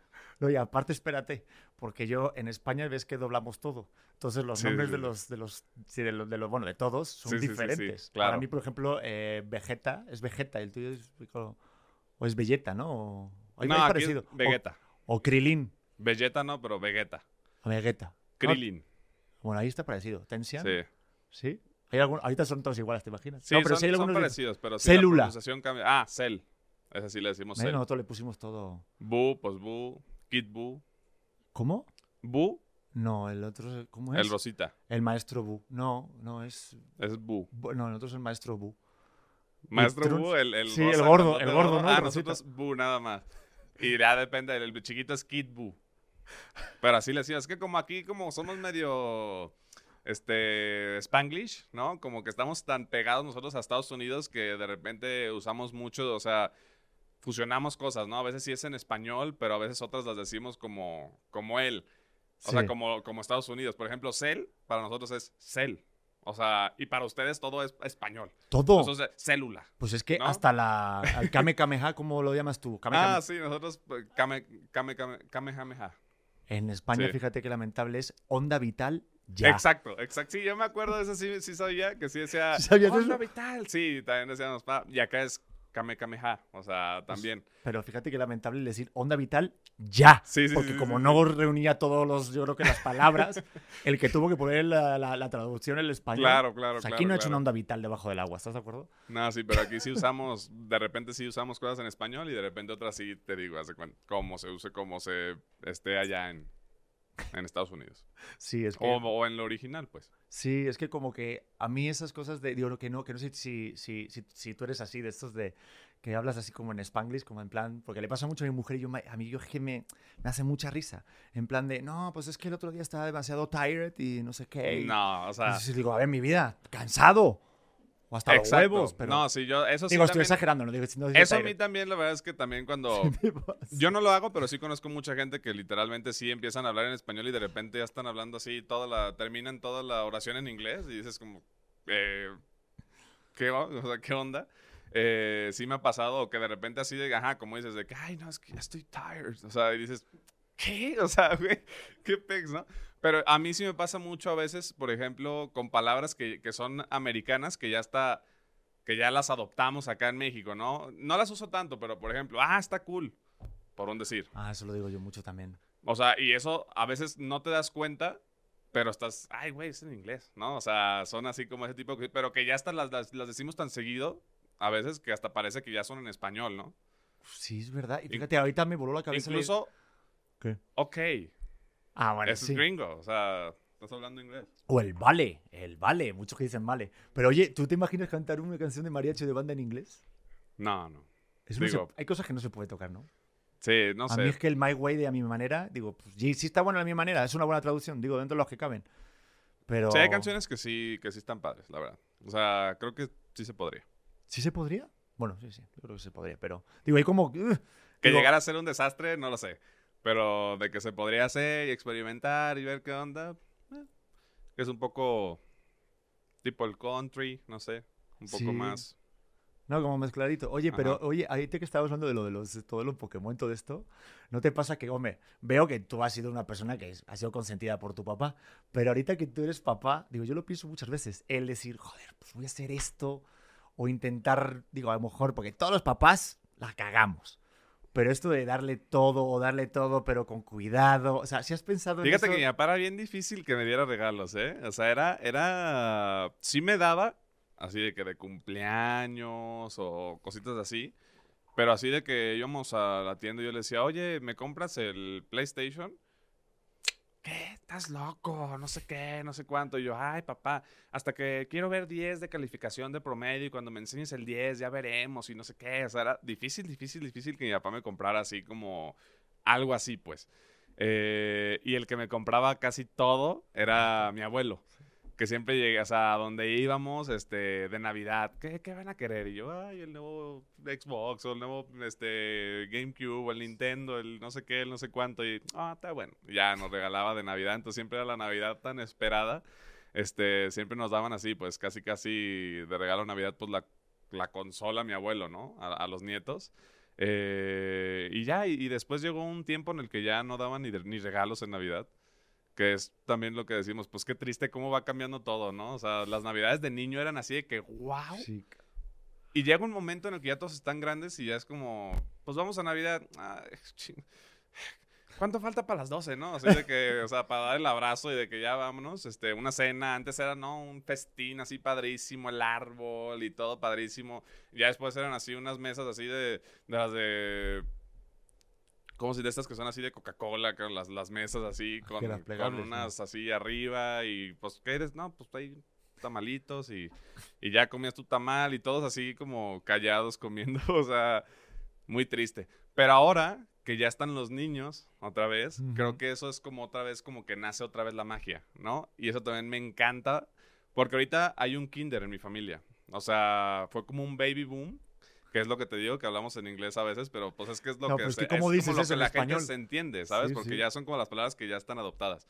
No, y aparte, espérate, porque yo en España ves que doblamos todo. Entonces los Sí, nombres sí, de los, de los, sí, de los, de los- bueno, de todos son diferentes. claro. Para mí, por ejemplo, eh, Vegeta es Vegeta, el tuyo es o, o es Vegeta, ¿no? O, ahí no, aquí parecido. es Vegeta. O, o Krilin, Vegeta no, pero Vegeta. o Vegeta. No, Krillin. bueno, ahí está parecido. Tensian, Sí. ¿sí? Hay algún- ahorita son todos iguales, ¿te imaginas? Sí, no, pero son, sí hay son algunos de- parecidos, pero sí Célula. la pronunciación cambia. Ah, Cell. Ese sí le decimos Cell. nosotros le pusimos todo. Boo, pues Boo. Kid Boo. ¿Cómo? Boo, No, el otro, es- ¿cómo es? el Rosita. El maestro Bu. No, no es. Es. Bu- No, nosotros es el maestro Bu. Maestro. Boo, el, el Sí, el gordo, el gordo, ¿no? Ah, El nosotros Boo nada más. Y ya depende, el chiquito es Kid Boo. Pero así le decía, es que como aquí como somos medio este Spanglish, ¿no? Como que estamos tan pegados nosotros a Estados Unidos que de repente usamos mucho, o sea, fusionamos cosas, ¿no? A veces sí es en español, pero a veces otras las decimos como como él. O sea, como, como Estados Unidos. Por ejemplo, cel para nosotros es cel. O sea, y para ustedes todo es español. Todo. Entonces, célula. Pues es que ¿no? hasta la. El Kame Kameha, ¿cómo lo llamas tú? Kame Ah, Kame- sí, nosotros pues, kame, kame, kame, kamehameha. En España, sí. fíjate que lamentable es onda vital ya. Exacto, exacto. Sí, yo me acuerdo de eso, sí, sí sabía, que sí decía, ¿Sí sabías "Onda eso? vital. Sí, también decíamos, pa, y acá es kame, kameha, o sea, Pues, también. Pero fíjate que lamentable decir onda vital ya. Sí, sí, Porque sí, como no reunía todos los, yo creo que las palabras, el que tuvo que poner la, la- la traducción en el español. Claro, claro, O sea, claro. aquí no ha hecho una onda vital debajo del agua, ¿estás de acuerdo? No, sí, pero aquí sí usamos, de repente sí usamos cosas en español y de repente otras sí te digo, hace cómo se use, cómo se esté allá en, en Estados Unidos. Sí, es que. O, o en lo original, pues. Sí, es que como que a mí esas cosas de, digo, que no, que no sé si, si, si, si tú eres así, de estos de, que hablas así como en spanglish, como en plan, porque le pasa mucho a mi mujer y yo, a mí yo es que me, me hace mucha risa, en plan de, no, pues es que el otro día estaba demasiado tired y no sé qué. y- No, o sea, Entonces digo, a ver, mi vida, cansado, o hasta los exacto. huevos, pero... No, sí, yo, eso sí digo, estoy también- exagerando, no digo, no digo Eso a mí también, la verdad es que también cuando... Yo no lo hago, pero sí conozco mucha gente que literalmente sí empiezan a hablar en español y de repente ya están hablando así, toda la, terminan toda la oración en inglés y dices como, eh, ¿qué, o sea, ¿qué onda? Eh, sí me ha pasado que de repente así de, ajá, como dices, de que, ay, no, es que ya estoy tired. O sea, y dices, ¿qué? O sea, güey, qué pex, ¿no? Pero a mí sí me pasa mucho a veces, por ejemplo, con palabras que, que son americanas, que ya está, que ya las adoptamos acá en México, ¿no? No las uso tanto, pero por ejemplo, ah, está cool, por un decir. Ah, eso lo digo yo mucho también. O sea, y eso a veces no te das cuenta, pero estás, ay, güey, es en inglés, ¿no? O sea, son así como ese tipo, de- pero que ya hasta las, las, las decimos tan seguido, a veces que hasta parece que ya son en español, ¿no? Sí, es verdad. Y fíjate, ahorita me voló la cabeza. Incluso, ¿Qué? ok, Ah, bueno, eso sí. es gringo, o sea, estás hablando inglés. O el vale, el vale, muchos que dicen vale. Pero oye, ¿tú te imaginas cantar una canción de mariachi de banda en inglés? No, no. Eso no se- Digo- hay cosas que no se puede tocar, ¿no? Sí, no a sé. mí es que el My Way de a mi manera, digo, pues sí, sí está bueno a mi manera, es una buena traducción, digo, dentro de los que caben. Pero... Sí, hay canciones que sí, que sí están padres, la verdad. O sea, creo que sí se podría. ¿Sí se podría? Bueno, sí, sí, yo creo que se podría, pero... Digo, hay como... ugh, Que digo, llegara a ser un desastre, no lo sé. Pero de que se podría hacer y experimentar y ver qué onda, eh, es un poco tipo el country, no sé, un poco Sí. más No, como mezcladito. Oye, pero, Ajá. oye, ahorita que estabas hablando de lo de los, todo lo Pokémon, todo esto, ¿no te pasa que, hombre, veo que tú has sido una persona que ha sido consentida por tu papá, pero ahorita que tú eres papá, digo, yo lo pienso muchas veces, el decir, joder, pues voy a hacer esto, o intentar, digo, a lo mejor, porque todos los papás la cagamos, pero esto de darle todo o darle todo, pero con cuidado, o sea, si has pensado en Fíjate eso? que mi papá era bien difícil que me diera regalos, ¿eh? O sea, era, era, sí me daba, así de que de cumpleaños o cositas así, pero así de que íbamos a la tienda y yo le decía, oye, ¿me compras el PlayStation? ¿Qué? ¿Estás loco? No sé qué, no sé cuánto. Y yo, ay, papá, hasta que quiero ver 10 de calificación de promedio y cuando me enseñes el 10 ya veremos y no sé qué. O sea, era difícil, difícil, difícil que mi papá me comprara así como algo así, pues. Eh, y el que me compraba casi todo era mi abuelo. Que siempre llega, o sea, a donde íbamos, este, de Navidad, ¿qué, qué van a querer? Y yo, ay, el nuevo Xbox, o el nuevo, este, GameCube, o el Nintendo, el no sé qué, el no sé cuánto, y, ah, está bueno. Ya nos regalaba de Navidad, entonces siempre era la Navidad tan esperada, este, siempre nos daban así, pues, casi, casi de regalo Navidad, pues, la, la consola a mi abuelo, ¿no? A, los nietos. Eh, y ya, y, y después llegó un tiempo en el que ya no daban ni, ni regalos en Navidad. Que es también lo que decimos, pues qué triste cómo va cambiando todo, ¿no? O sea, las navidades de niño eran así de que, wow. Sí, Y llega un momento en el que ya todos están grandes y ya es como, pues vamos a Navidad. Ah. ¿Cuánto falta para las 12, no? Así de que, o sea, para dar el abrazo y de que ya vámonos, este, una cena. Antes era, ¿no? Un festín así padrísimo, el árbol y todo padrísimo. Ya después eran así unas mesas así de, de las de... Como si de estas que son así de Coca-Cola, con las, las mesas así, con, las con ¿no? unas así arriba y pues, ¿qué eres? No, pues hay tamalitos y, y ya comías tu tamal y todos así como callados comiendo, o sea, muy triste. Pero ahora que ya están los niños otra vez, creo que eso es como otra vez, como que nace otra vez la magia, ¿no? Y eso también me encanta, porque ahorita hay un kinder en mi familia. O sea, fue como un baby boom, que es lo que te digo, que hablamos en inglés a veces, pero pues es que es lo No, que, pues se- que ¿cómo es dices como lo que la español? gente se entiende, ¿sabes? Sí, porque sí. ya son como las palabras que ya están adoptadas.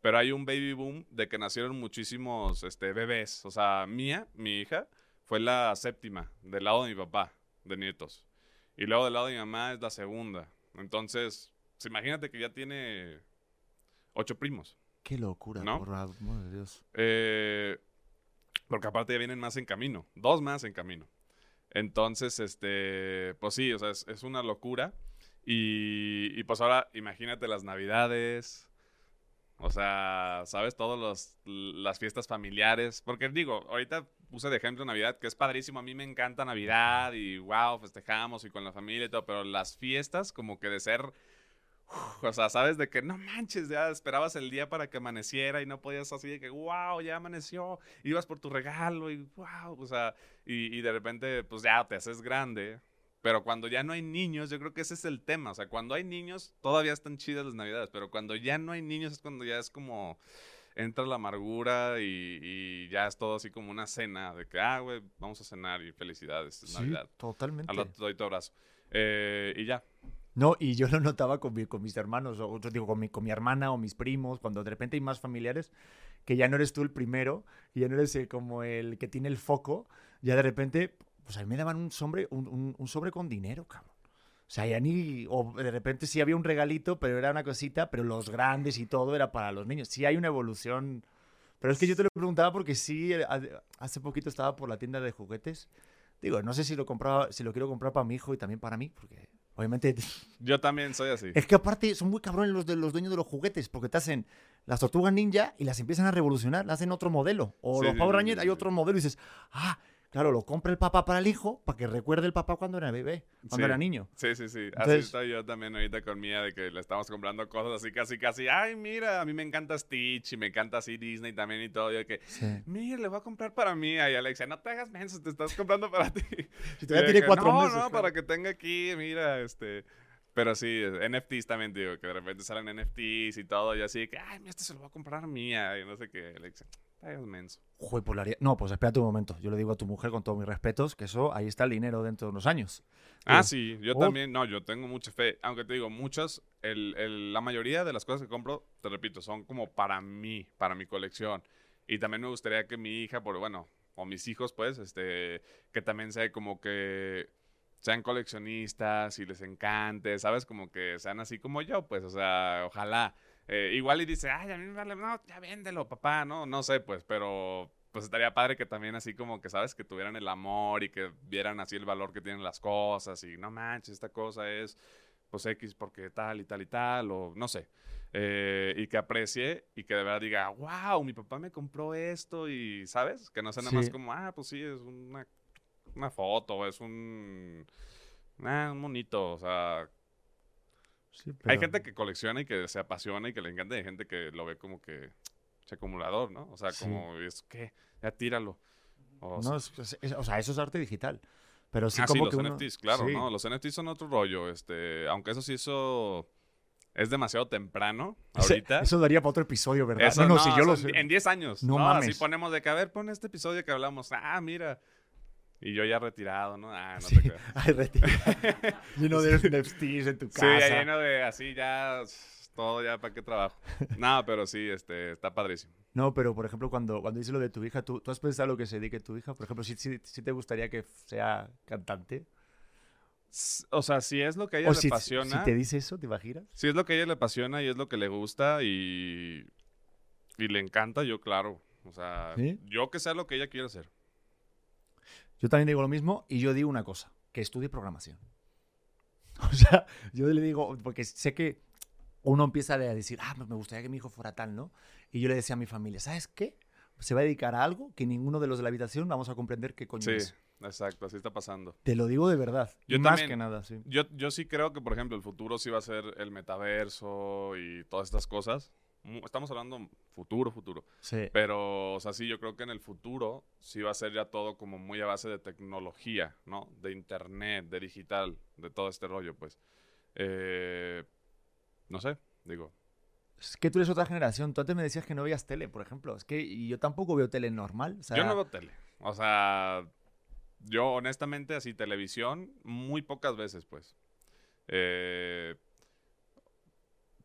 Pero hay un baby boom de que nacieron muchísimos este, bebés. O sea, Mía, mi hija, fue la séptima del lado de mi papá, de nietos. Y luego del lado de mi mamá es la segunda. Entonces, pues, imagínate que ya tiene ocho primos. Qué locura, ¿No? por amor de Dios. Eh, porque aparte ya vienen más en camino. Dos más en camino. Entonces, este, pues sí, o sea, es, una locura. Y, y pues ahora imagínate las navidades. O sea, ¿sabes? Todas las fiestas familiares. Porque digo, ahorita puse de ejemplo Navidad, que es padrísimo. A mí me encanta Navidad y wow, festejamos y con la familia y todo. Pero las fiestas, como que de ser Uf, o sea, sabes de que no manches, ya esperabas el día para que amaneciera y no podías así de que, wow, ya amaneció, ibas por tu regalo y wow, o sea, y, y de repente, pues ya te haces grande. Pero cuando ya no hay niños, yo creo que ese es el tema. O sea, cuando hay niños, todavía están chidas las navidades, pero cuando ya no hay niños es cuando ya es como entra la amargura y, y ya es todo así como una cena de que, ah, güey, vamos a cenar y felicidades, es Sí, Navidad. totalmente. Al doy tu abrazo. Eh, y ya, No, y yo lo notaba con, mi- con mis hermanos, o yo digo, con mi, hermana o mis primos, cuando de repente hay más familiares, que ya no eres tú el primero, y ya no eres eh, como el que tiene el foco, ya de repente, pues a mí me daban un sobre, un, sobre con dinero, cabrón. O sea, ya ni, o de repente sí había un regalito, pero era una cosita, pero los grandes y todo era para los niños. Sí hay una evolución. Pero es que yo te lo preguntaba porque sí, eh, ha- hace poquito estaba por la tienda de juguetes. Digo, no sé si lo compraba, si lo quiero comprar para mi hijo y también para mí, porque obviamente yo también soy así. es que aparte son muy cabrones los de los dueños de los juguetes, porque te hacen las tortugas ninja y las empiezan a revolucionar, le hacen otro modelo. O Sí, los Power Rangers sí, hay sí. otro modelo y dices, ah, claro, lo compra el papá para el hijo, para que recuerde el papá cuando era bebé, cuando Sí. era niño. Sí, sí, sí. Así Entonces- estoy yo también ahorita con Mía de que le estamos comprando cosas así, casi, casi. Ay, mira, a mí me encanta Stitch y me encanta así Disney también y todo. De que, mira, le voy a comprar para Mía. Y Alexia, no te hagas menso, te estás comprando para ti. Si Y todavía tiene que, cuatro no, meses. No, claro. para que tenga aquí, mira, este. Pero sí, NFTs también, digo, que de repente salen NFTs y todo, y así que, ay, mira, este se lo va a comprar Mía. Y no sé qué, Alexia, hagas menso. Joder, pues haría- No, pues espérate un momento. Yo le digo a tu mujer con todos mis respetos que eso, ahí está el dinero dentro de unos años. Ah, Sí. sí, yo Oh. también, no, yo tengo mucha fe, aunque te digo, muchas, el, el- la mayoría de las cosas que compro, te repito, son como para mí, para mi colección. Y también me gustaría que mi hija, por, bueno, o mis hijos, pues, este, que también sea como que sean coleccionistas y les encante, ¿sabes? Como que sean así como yo, pues, o sea, ojalá. Eh, igual y dice, ay, a mí me vale, no, ya véndelo, papá, no, no sé, pues, pero pues estaría padre que también así como que, ¿sabes? Que tuvieran el amor y que vieran así el valor que tienen las cosas y no manches, esta cosa es pues X porque tal y tal y tal, o no sé. Eh, y que aprecie y que de verdad diga, wow, mi papá me compró esto y, ¿sabes? Que no sea nada más como, ah, pues sí, es una, una foto, es un, ah, un monito, o sea... Hay gente que colecciona y que se apasiona y que le encanta y hay gente que lo ve como que acumulador, ¿no? O sea, como, es que, ya tíralo. O, no, o sea, eso es arte digital. Pero sí ah, como los NFTs, claro, ¿no? Los NFTs son otro rollo, este, aunque eso sí, eso es demasiado temprano ahorita. eso daría para otro episodio, ¿verdad? Eso, no, no, si yo lo sé. En 10 años. No, mames. Así ponemos de que, a ver, pon este episodio que hablamos. Ah, mira. Y yo ya retirado, ¿no? Ah, no te creo. Ay, retirado. lleno de NFTs en tu casa. Sí, lleno de así ya todo ya para qué trabajo. no, pero sí, este, está padrísimo. No, pero por ejemplo, cuando, cuando dices lo de tu hija, ¿tú, ¿tú has pensado lo que se dedique tu hija? Por ejemplo, si, si, te gustaría que sea cantante. O sea, si es lo que a ella le apasiona. Si te dice eso, ¿te imaginas? Si es lo que a ella le apasiona y es lo que le gusta y, y le encanta, yo claro. O sea, yo que sea lo que ella quiera hacer. Yo también digo lo mismo y yo digo una cosa, que estudie programación. O sea, yo le digo, porque sé que uno empieza a decir, ah, pues me gustaría que mi hijo fuera tal, ¿no? Y yo le decía a mi familia, ¿sabes qué? Se va a dedicar a algo que ninguno de los de la habitación vamos a comprender qué coño sí, exacto, así está pasando. Te lo digo de verdad. Yo más que nada, sí. Yo, yo sí creo que, por ejemplo, el futuro sí va a ser el metaverso y todas estas cosas. Estamos hablando futuro, futuro. Sí. Pero, o sea, sí, yo creo que en el futuro sí va a ser ya todo como muy a base de tecnología, ¿no? De internet, de digital, de todo este rollo, pues. Eh, no sé, digo. Es que tú eres otra generación. Tú antes me decías que no veías tele, por ejemplo. Es que yo tampoco veo tele normal. Yo no veo tele. O sea, yo honestamente así televisión muy pocas veces, pues. Eh,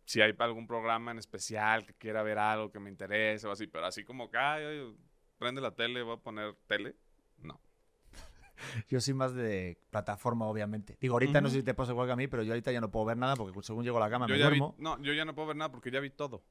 si hay algún programa en especial que quiera ver algo que me interese o así, pero así como que, prende la tele, voy a poner tele, no. yo soy más de plataforma, obviamente. Digo, ahorita no sé si te pasa igual que a mí, pero yo ahorita ya no puedo ver nada porque según llego a la cama me duermo. no, yo ya no puedo ver nada porque ya vi todo.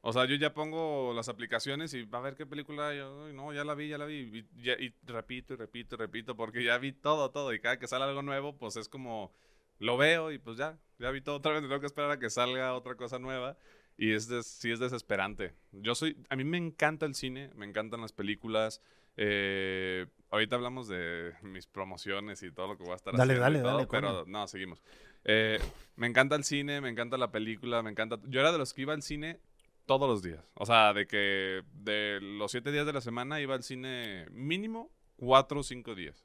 O sea, yo ya pongo las aplicaciones y va a ver qué película. Yo, no, ya la vi, ya la vi. Y, y, repito y repito y repito porque ya vi todo, todo. Y cada que sale algo nuevo, pues es como lo veo y pues ya, ya vi todo otra vez. Tengo que esperar a que salga otra cosa nueva. Y es sí es desesperante. Yo soy, a mí me encanta el cine, me encantan las películas. Eh, ahorita hablamos de mis promociones y todo lo que voy a estar haciendo. Dale, dale, dale. Pero no, seguimos. Eh, me encanta el cine, me encanta la película, me encanta. Yo era de los que iba al cine todos los días. O sea, de que de los siete días de la semana iba al cine mínimo cuatro o cinco días.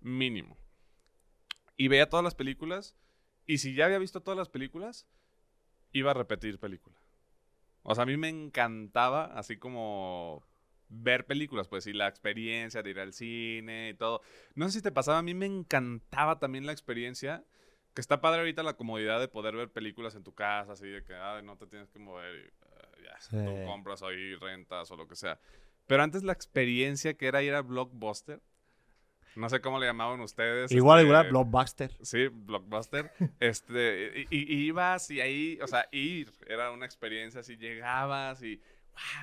Mínimo. Y veía todas las películas. Y si ya había visto todas las películas, iba a repetir película. O sea, a mí me encantaba, así como ver películas, pues, y la experiencia de ir al cine y todo. No sé si te pasaba, a mí me encantaba también la experiencia, que está padre ahorita la comodidad de poder ver películas en tu casa, así de que no te tienes que mover y uh, ya, tú compras ahí, rentas o lo que sea. Pero antes la experiencia que era ir a Blockbuster, no sé cómo le llamaban ustedes. Igual, este, igual, Blockbuster. Sí, Blockbuster. este, y, y, ibas y ahí, o sea, ir, era una experiencia así, llegabas y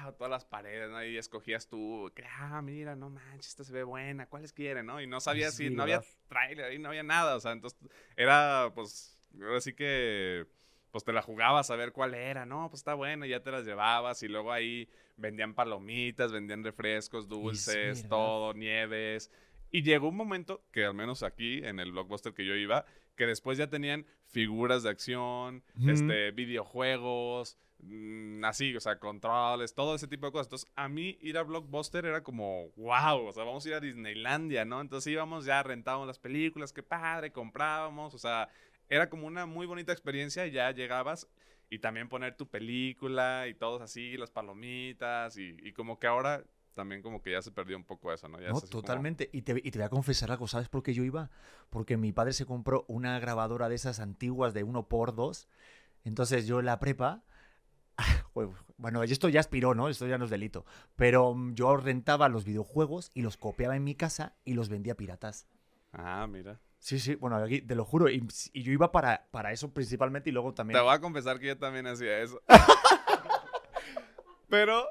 wow, todas las paredes, ¿no? Y escogías tú, ah, mira, no manches, esta se ve buena, ¿cuáles quieren, no? Y no sabías si, no había trailer ahí, no había nada, o sea, entonces era, pues, así que, pues te la jugabas a ver cuál era, no, pues está bueno, y ya te las llevabas, y luego ahí vendían palomitas, vendían refrescos, dulces, todo, nieves. Y llegó un momento, que al menos aquí, en el blockbuster que yo iba, que después ya tenían figuras de acción, este, videojuegos, Mm, así, o sea, controles, todo ese tipo de cosas. Entonces, a mí ir a Blockbuster era como, wow, o sea, vamos a ir a Disneylandia, ¿no? Entonces íbamos, ya rentábamos las películas, qué padre, comprábamos, o sea, era como una muy bonita experiencia y ya llegabas y también poner tu película y todos así, las palomitas y, como que ahora también como que ya se perdió un poco eso, ¿no? no, totalmente. Y, te, y, te, voy a confesar algo, ¿sabes por qué yo iba? Porque mi padre se compró una grabadora de esas antiguas de uno por dos. Entonces yo en la prepa Bueno, esto ya aspiró, ¿no? Esto ya no es delito. Pero mm, yo rentaba los videojuegos y los copiaba en mi casa y los vendía piratas. Ah, mira. Sí, sí, bueno, aquí te lo juro. Y, y yo iba para, para eso principalmente y luego también. Te voy a confesar que yo también hacía eso. Pero,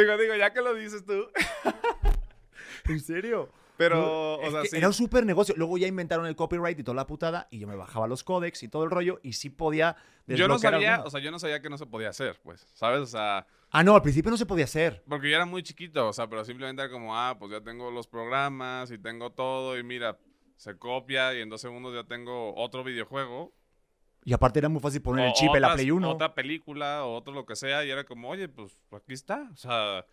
digo, digo, ya que lo dices tú. ¿En serio? Pero, o sea, sí. Era un súper negocio. Luego ya inventaron el copyright y toda la putada y yo me bajaba los códex y todo el rollo y sí podía Yo no sabía, alguno. o sea, yo no sabía que no se podía hacer, pues, ¿sabes? O sea, Ah, no, al principio no se podía hacer. porque yo era muy chiquito, o sea, pero simplemente era como, ah, pues ya tengo los programas y tengo todo y mira, se copia y en dos segundos ya tengo otro videojuego. Y aparte era muy fácil poner el o chip en la otras- Play 1. Otra película o otro lo que sea y era como, oye, pues aquí está, o sea,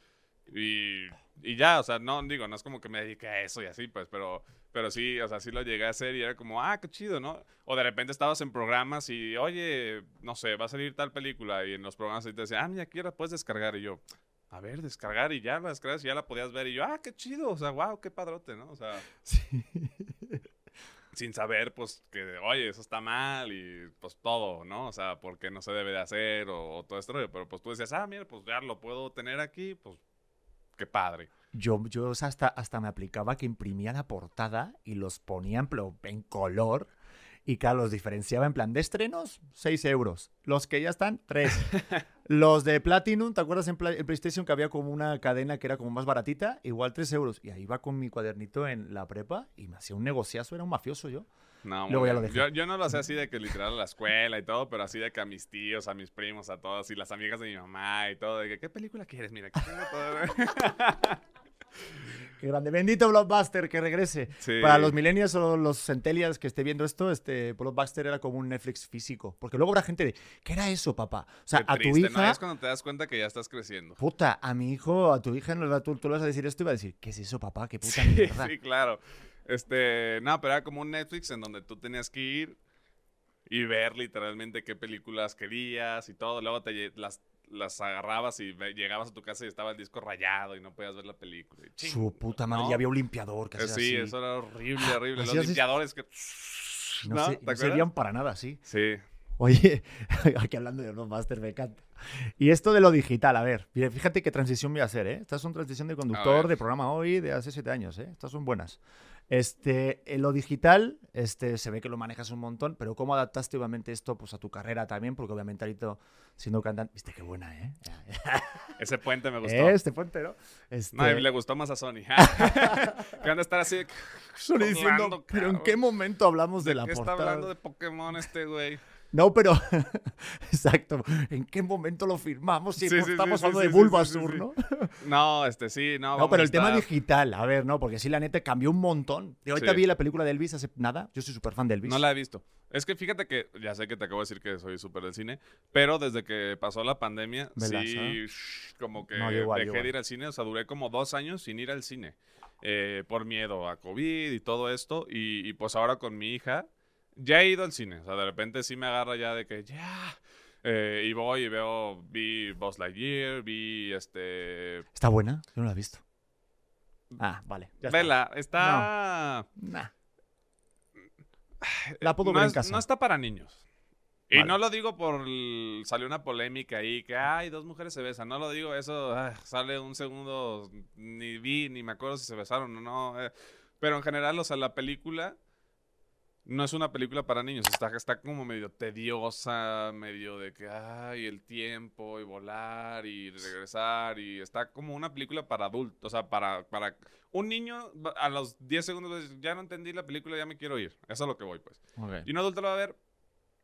y, y ya, o sea, no, digo, no es como que me dedique a eso y así, pues, pero, pero sí, o sea, sí lo llegué a hacer y era como, ah, qué chido, ¿no? O de repente estabas en programas y, oye, no sé, va a salir tal película y en los programas ahí te decían, ah, mira, aquí la puedes descargar y yo, a ver, descargar y ya la descargas y ya la podías ver y yo, ah, qué chido, o sea, wow, qué padrote, ¿no? O sea, sin saber, pues, que, oye, eso está mal y, pues, todo, ¿no? O sea, porque no se debe de hacer o, todo esto, pero, pues, tú decías, ah, mira, pues, ya lo puedo tener aquí, pues, qué padre. Yo, yo hasta, hasta me aplicaba que imprimía la portada y los ponía en, en color. Y claro, los diferenciaba en plan de estrenos, 6 euros. Los que ya están, 3. los de Platinum, ¿te acuerdas en, Pla- en PlayStation que había como una cadena que era como más baratita? Igual 3 euros. Y ahí iba con mi cuadernito en la prepa y me hacía un negociazo, era un mafioso yo. No, Luego ya bien. lo dejé. Yo, yo no lo hacía así de que literal a la escuela y todo, pero así de que a mis tíos, a mis primos, a todos y las amigas de mi mamá y todo, de que, ¿qué película quieres? Mira, aquí tengo todo. Qué grande. Bendito Blockbuster, que regrese. Sí. Para los millennials o los centennials que esté viendo esto, este Blockbuster era como un Netflix físico. Porque luego habrá gente de, ¿qué era eso, papá? O sea, Qué a tu triste, ¿no? hija, Es cuando te das cuenta que ya estás creciendo. puta, a mi hijo, a tu hija, no tú, tú le vas a decir esto y va a decir, ¿qué es eso, papá? ¿Qué puta Sí, mierda? sí, claro. Este, no, pero era como un Netflix en donde tú tenías que ir y ver literalmente qué películas querías y todo. Luego te las, las agarrabas y llegabas a tu casa y estaba el disco rayado y no podías ver la película. Y ching, Su puta madre, ¿no? ya había un limpiador que Eh, hacía sí, así. eso era horrible, horrible. Así Los limpiadores que... No, ¿No? sé, ¿Te no servían para nada, sí. Sí. Oye, aquí hablando de Blockbuster, me encanta. Y esto de lo digital, a ver, fíjate qué transición voy a hacer, ¿eh? Estas son transición de conductor de programa hoy de hace siete años, ¿eh? Estas son buenas. Este, en lo digital, este, se ve que lo manejas un montón, pero ¿cómo adaptaste obviamente esto pues, a tu carrera también? Porque obviamente ahorita siendo cantante, viste qué buena, ¿eh? Ese puente me gustó. Este puente, ¿no? Este, No, le gustó más a Sony. que van a estar así de... Solo diciendo, pero ¿en qué momento hablamos de, la ¿Qué está portada? hablando de Pokémon este güey? No, pero exacto. ¿En qué momento lo firmamos? Si Sí, sí, estamos sí, hablando de sí. ¿no? No, este sí, no. No, pero el tema digital, a ver, ¿no? Porque sí, la neta cambió un montón. Y ahorita vi la película de Elvis hace nada. Yo soy súper fan de Elvis. No la he visto. Es que fíjate que, ya sé que te acabo de decir que soy súper del cine, pero desde que pasó la pandemia, sí, shh, como que No, igual, dejé igual. de ir al cine, o sea, duré como dos años sin ir al cine, eh, por miedo a COVID y todo esto, y, y pues ahora con mi hija, ya he ido al cine, o sea, de repente sí me agarra ya de que ya, eh, y voy y veo, vi Buzz Lightyear, vi este... ¿Está buena? Yo no la he visto. Ah, vale. ya está. Vela, está... Nah. La puedo no ver en casa. No está para niños. Y Vale. no lo digo por... el- Salió una polémica ahí que, ay, dos mujeres se besan. No lo digo, eso ah, sale un segundo, ni vi, ni me acuerdo si se besaron o no. eh. Pero en general, o sea, la película no es una película para niños. Está, está como medio tediosa, medio de que, ay, el tiempo y volar y regresar. Y está como una película para adultos. O sea, para, para un niño a los 10 segundos, ya no entendí la película, ya me quiero ir. Eso es a lo que voy, pues. Y un adulto lo va a ver.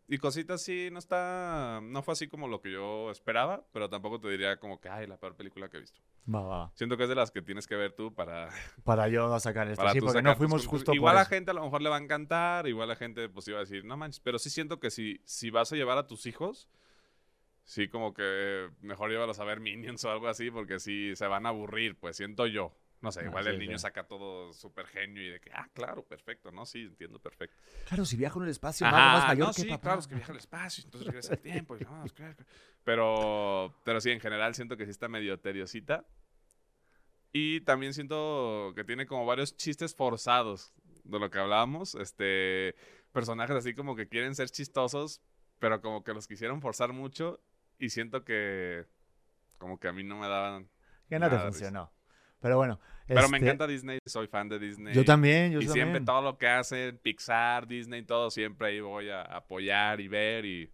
Y cositas sí, no está. No fue así como lo que yo esperaba, pero tampoco te diría como que, ay, la peor película que he visto. Va. Siento que es de las que tienes que ver tú para. Para yo sacar esto. para sí, porque no fuimos justo Igual por a eso. gente a lo mejor le va a encantar, igual a gente pues iba a decir, no manches, pero sí siento que si, si vas a llevar a tus hijos, sí como que mejor llévalos a ver Minions o algo así, porque sí se van a aburrir, pues siento yo. No sé, Ah, igual sí, el niño sí. saca todo súper genio y de que, ah, claro, perfecto, ¿no? Sí, entiendo perfecto. Claro, si viajo en el espacio, Ajá, más mayor no, que sí, papá. claro, es que viaja al espacio, entonces regresa el tiempo. y no, es que- pero, pero sí, en general siento que sí está medio tediosita. Y también siento que tiene como varios chistes forzados de lo que hablábamos. Este, personajes así como que quieren ser chistosos, pero como que los quisieron forzar mucho. y siento que como que a mí no me daban... Que no te funcionó. Pero bueno. Pero me este, encanta Disney, soy fan de Disney. Yo también, yo y siempre también. todo lo que hacen, Pixar, Disney, todo, siempre ahí voy a apoyar y ver y...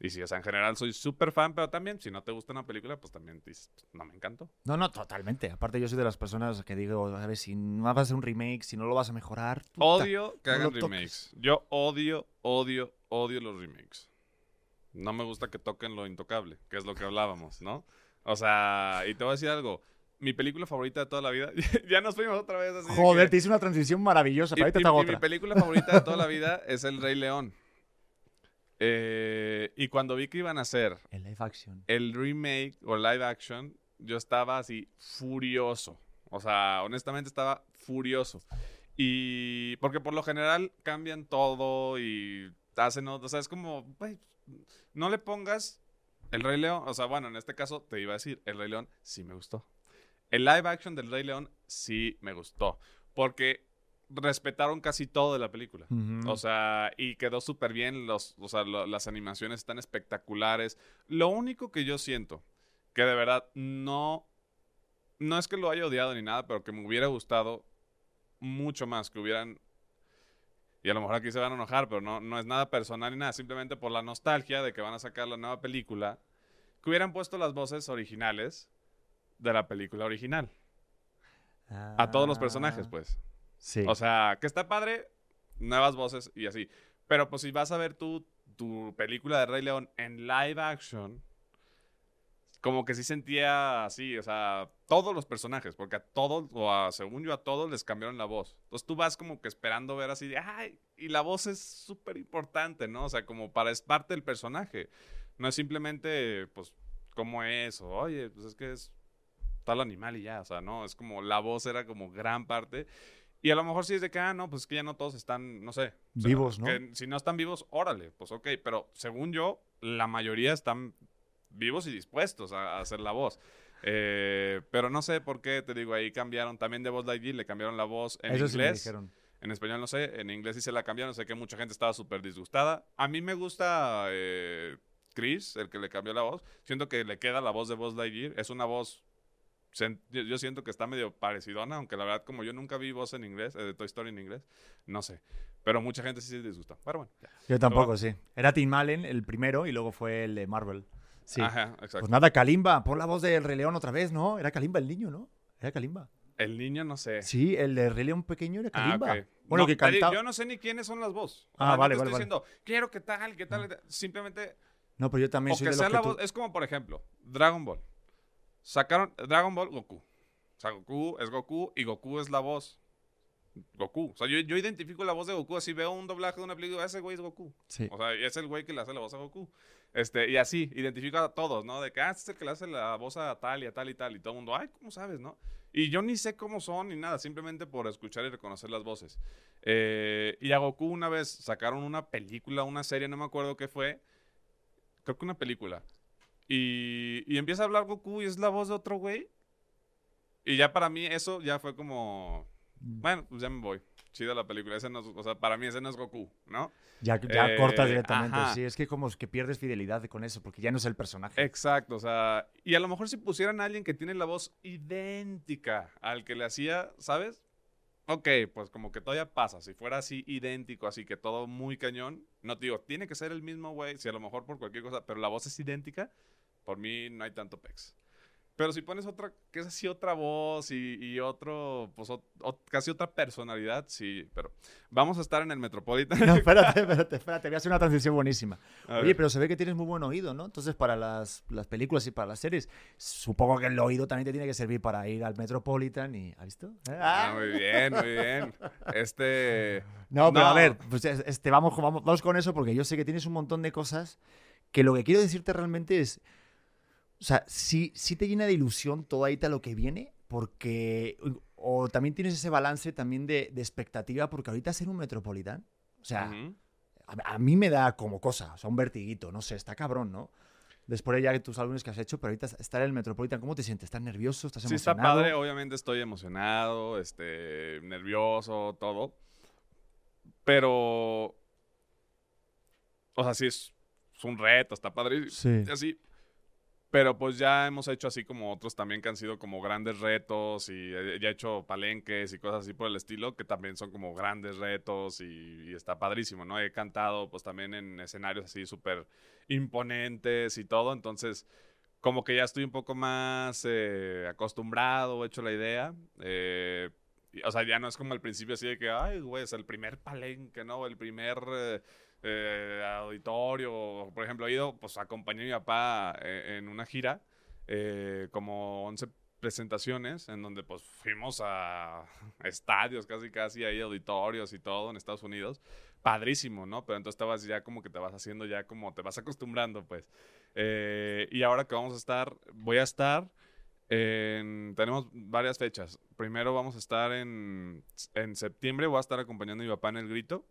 Y sí, o sea, en general soy súper fan, pero también, si no te gusta una película, pues también dices, "Pues, no me encantó. No, no, totalmente. Aparte, yo soy de las personas que digo, a ver, si no vas a hacer un remake, si no lo vas a mejorar. puta. Odio que no hagan toques. remakes. Yo odio, odio, odio los remakes. No me gusta que toquen lo intocable, que es lo que hablábamos, ¿no? O sea, y te voy a decir algo. Mi película favorita de toda la vida, ya nos fuimos otra vez así. de Joder, que- te hice una transición maravillosa. Para y- mi película favorita de toda la vida es El Rey León. Eh, y cuando vi que iban a hacer El live action. el remake o live action, yo estaba así furioso. O sea, honestamente estaba furioso. Y porque por lo general cambian todo y hacen, o sea, es como, no le pongas el Rey León. O sea, bueno, en este caso te iba a decir, el Rey León sí me gustó. El live action del Rey León sí me gustó. Porque respetaron casi todo de la película. O sea, y quedó súper bien. Los, o sea, lo- las animaciones están espectaculares. Lo único que yo siento, que de verdad no. No es que lo haya odiado ni nada, pero que me hubiera gustado mucho más que hubieran. Y a lo mejor aquí se van a enojar, pero no, no es nada personal ni nada. Simplemente por la nostalgia de que van a sacar la nueva película. Que hubieran puesto las voces originales de la película original. A todos los personajes, Ah, pues. Sí. O sea, que está padre, nuevas voces y así. Pero pues si vas a ver tu, tu película de Rey León en live action, como que sí sentía así, o sea, todos los personajes, porque a todos, o a, según yo, a todos les cambiaron la voz. Entonces tú vas como que esperando ver así de, ay, y la voz es súper importante, ¿no? O sea, como para, es parte del personaje. No es simplemente, pues, cómo es, o oye, pues es que es tal animal y ya, o sea, no, es como la voz era como gran parte. Y a lo mejor sí es de que, ah, no, pues es que ya no todos están, no sé. o sea, Vivos, ¿no? que si no están vivos, órale, pues ok, pero según yo, la mayoría están vivos y dispuestos a, a hacer la voz. Eh, pero no sé por qué, te digo, ahí cambiaron también de voz Lightyear, le cambiaron la voz en Eso sí me inglés. dijeron. En español no sé, en inglés sí se la cambiaron. Sé que mucha gente estaba súper disgustada. A mí me gusta eh, Chris, el que le cambió la voz. Siento que le queda la voz de Buzz Lightyear. Es una voz... Yo, siento que está medio parecidona, aunque la verdad, como yo nunca vi voz en inglés, eh, de Toy Story en inglés, no sé. Pero mucha gente sí se disgusta. Pero bueno. ya. Yo tampoco, sí. Era Tim Allen el primero y luego fue el de Marvel. Sí. Ajá, exacto. Pues nada, Kalimba, pon la voz del Rey León otra vez, ¿no? Era Kalimba el niño, ¿no? Era Kalimba. El niño no sé. Sí, el de Rey León pequeño era Ah, Kalimba. ok. Bueno, No, que cantaba. Yo no sé ni quiénes son las voces. Ah, vale, vale, estoy vale. diciendo, quiero que tal, que tal, simplemente No, pero yo también o soy que de sea los la que tú- voz. Es como, por ejemplo, Dragon Ball. Sacaron Dragon Ball Goku. O sea, Goku es Goku y Goku es la voz. Goku. O sea, yo, yo identifico la voz de Goku. Así veo un doblaje de una película, ese güey es Goku. Sí. O sea, es el güey que le hace la voz a Goku. Este, y así, identifico a todos, ¿no? De que, ah, este es el que le hace la voz a tal y a tal y tal. Y todo el mundo, ay, ¿cómo sabes, no? Y yo ni sé cómo son ni nada, simplemente por escuchar y reconocer las voces. Eh, y a Goku una vez sacaron una película, una serie, no me acuerdo qué fue. Creo que una película. Y, y empieza a hablar Goku y es la voz de otro güey. Y ya para mí eso ya fue como, bueno, pues ya me voy. Chida la película. Ese no o sea, para mí ese no es Goku, ¿no? Ya, ya Eh, cortas directamente. ajá. Sí, es que como que pierdes fidelidad con eso, porque ya no es el personaje. Exacto, o sea, y a lo mejor si pusieran a alguien que tiene la voz idéntica al que le hacía, ¿sabes? Ok, pues como que todavía pasa, si fuera así idéntico, así que todo muy cañón, no te digo, tiene que ser el mismo güey, si a lo mejor por cualquier cosa, pero la voz es idéntica, por mí no hay tanto pex. Pero si pones otra, que es así otra voz y, y otro, pues ot- ot- casi otra personalidad, sí, pero vamos a estar en el Metropolitan. No, espérate, espérate, espérate. Voy a hacer una transición buenísima. A Oye, ver. pero se ve que tienes muy buen oído, ¿no? Entonces, para las, las películas y para las series, supongo que el oído también te tiene que servir para ir al Metropolitan y... ¿Has visto? Ah, muy bien, muy bien. Este... No, pero a No. ver, pues es- este, vamos, vamos, vamos con eso porque yo sé que tienes un montón de cosas que lo que quiero decirte realmente es, o sea, sí, sí te llena de ilusión todo ahí lo que viene porque, o también tienes ese balance también de, de expectativa porque ahorita ser un Metropolitan, o sea, a, a mí me da como cosa, o sea, un vertiguito, no sé, está cabrón, ¿no? Después de ya tus álbumes que has hecho, pero ahorita estar en el Metropolitan, ¿cómo te sientes? ¿Estás nervioso? ¿Estás Sí, está emocionado? padre. Obviamente estoy emocionado, este, nervioso, todo. Pero. O sea, sí es, es un reto, está padre. Sí. Así. Pero pues ya hemos hecho así como otros también que han sido como grandes retos y eh, ya he hecho palenques y cosas así por el estilo que también son como grandes retos y, está padrísimo, ¿no? He cantado pues también en escenarios así súper imponentes y todo, entonces como que ya estoy un poco más eh, acostumbrado, he hecho la idea. Eh, o sea, ya no es como al principio así de que, ay, güey, es el primer palenque, ¿no? El primer eh, eh, auditorio. Por ejemplo, he ido, pues acompañé a mi papá eh, en una gira, eh, como 11 presentaciones, en donde pues fuimos a estadios, casi casi, ahí auditorios y todo en Estados Unidos. Padrísimo, ¿no? Pero entonces vas ya como que te vas haciendo ya como te vas acostumbrando, pues. Y ahora que vamos a estar, voy a estar en, tenemos varias fechas. Primero vamos a estar en, en septiembre, voy a estar acompañando a mi papá en el grito.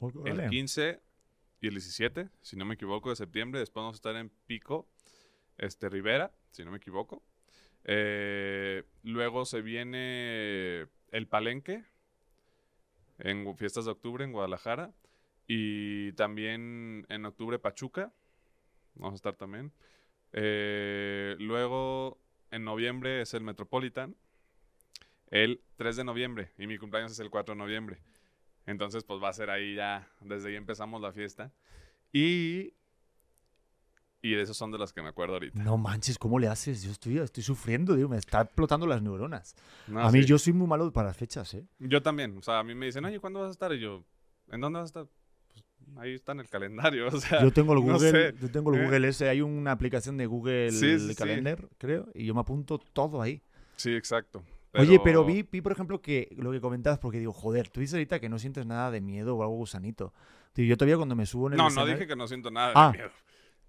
El Órale. 15 y el 17, si no me equivoco, de septiembre. Después vamos a estar en Pico, este, Rivera, si no me equivoco. Eh, luego se viene el Palenque, en fiestas de octubre en Guadalajara. Y también en octubre Pachuca. Vamos a estar también. Eh, luego en noviembre es el Metropolitan. El 3 de noviembre. Y mi cumpleaños es el 4 de noviembre. Entonces, pues va a ser ahí ya. Desde ahí empezamos la fiesta. Y. Y de esos son de los que me acuerdo ahorita. No manches, ¿cómo le haces? Yo estoy, estoy sufriendo, digo, me está explotando las neuronas. No, a mí sí. yo soy muy malo para las fechas, ¿eh? Yo también. O sea, a mí me dicen, oye, ¿cuándo vas a estar? Y yo, ¿en dónde vas a estar? Pues ahí está en el calendario. O sea, Yo tengo el no Google, sé. yo tengo el ¿eh? Google ese, hay una aplicación de Google sí, sí. Calendar, creo, y yo me apunto todo ahí. Sí, exacto. Oye, pero vi, vi, por ejemplo, que lo que comentabas, porque digo, joder, tú dices ahorita que no sientes nada de miedo o algo gusanito. Tío, yo todavía cuando me subo en el No, no escenario- dije que no siento nada de Ah. miedo.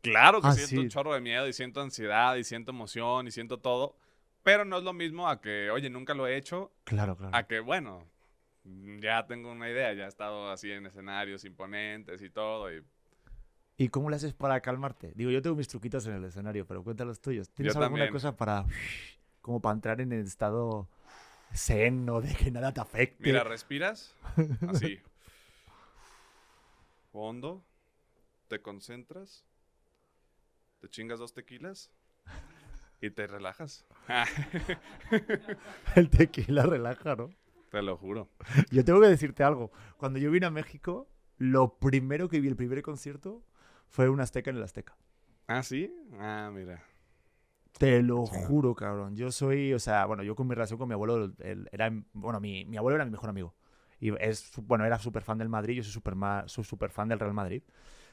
Claro que Ah, siento un sí. chorro de miedo y siento ansiedad y siento emoción y siento todo. Pero no es lo mismo a que, oye, nunca lo he hecho, Claro, claro. a que, bueno, ya tengo una idea, ya he estado así en escenarios imponentes y todo. Y ¿Y cómo le haces para calmarte? Digo, yo tengo mis truquitos en el escenario, pero cuéntalos los tuyos. ¿Tienes Yo alguna también. cosa para, como para entrar en el estado zen o de que nada te afecte? mira, respiras así. Hondo, te concentras, te chingas dos tequilas y te relajas. el tequila relaja, ¿no? te lo juro. Yo tengo que decirte algo. Cuando yo vine a México, lo primero que vi, el primer concierto, fue un Azteca en el Azteca. ¿Ah, sí? Ah, mira. Te lo juro, cabrón. Yo soy, o sea, bueno, yo con mi relación con mi abuelo, él era, bueno, mi, mi abuelo era mi mejor amigo. Y es, bueno, era súper fan del Madrid, yo soy súper soy súper fan del Real Madrid.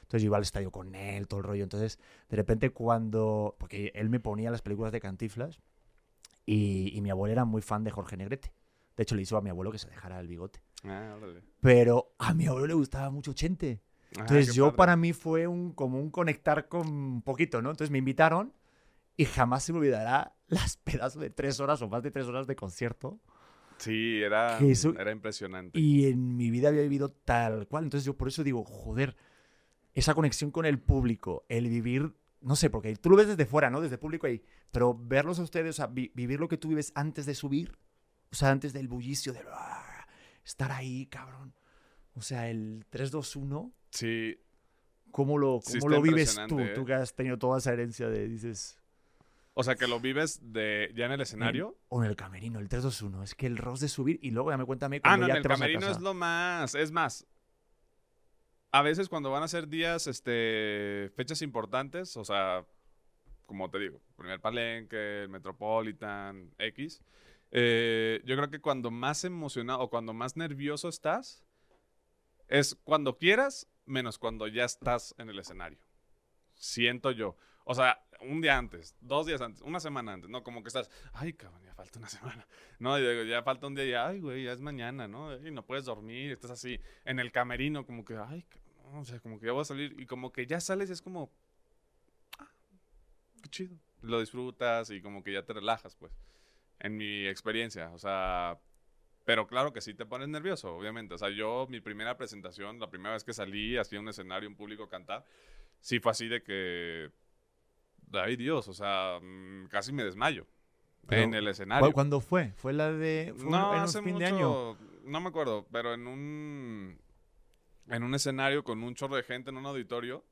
Entonces yo iba al estadio con él, todo el rollo. Entonces, de repente cuando, porque él me ponía las películas de Cantiflas y, y mi abuelo era muy fan de Jorge Negrete. De hecho, le hizo a mi abuelo que se dejara el bigote. Ah. Pero a mi abuelo le gustaba mucho Chente. Ah, Entonces yo padre. para mí fue un, como un conectar con un poquito, ¿no? Entonces me invitaron y jamás se me olvidará las pedazos de tres horas o más de tres horas de concierto. Sí, era, eso- era impresionante. Y en mi vida había vivido tal cual. Entonces yo por eso digo, joder, esa conexión con el público, el vivir, no sé, porque tú lo ves desde fuera, ¿no? Desde el público ahí, pero verlos a ustedes, o sea, vi- vivir lo que tú vives antes de subir, o sea, antes del bullicio, de "Ah", estar ahí, cabrón. O sea, el 3-2-1, Sí, ¿cómo lo, Sí cómo está lo vives tú? ¿eh? Tú que has tenido toda esa herencia de, dices, o sea, que lo vives de ya en el escenario. o en el camerino, el 3-2-1. Es que el roast de subir y luego ya me cuenta a mí Ah, no, en el camerino es lo más. Es más, a veces cuando van a ser días, este, fechas importantes, o sea, como te digo, primer palenque, el Metropolitan, X, eh, yo creo que cuando más emocionado o cuando más nervioso estás, es cuando quieras, menos cuando ya estás en el escenario. Siento yo. O sea, un día antes, dos días antes, una semana antes, ¿no? Como que estás, ay, cabrón, ya falta una semana. No, y ya falta un día y, ay, güey, ya es mañana, ¿no? Y no puedes dormir, estás así en el camerino, como que, ay, o sea, como que ya voy a salir y como que ya sales y es como, ah, qué chido. Lo disfrutas y como que ya te relajas, pues, en mi experiencia, o sea, pero claro que sí te pones nervioso, obviamente. O sea, yo, mi primera presentación, la primera vez que salí así a un escenario, un público cantar, sí fue así de que, ay Dios, o sea, mm, casi me desmayo Pero, en el ¿Cu- escenario. ¿Cuándo fue? ¿Fue la de fue un- No, en un hace fin mucho, de año? no me acuerdo, pero en un en un escenario con un chorro de gente en un auditorio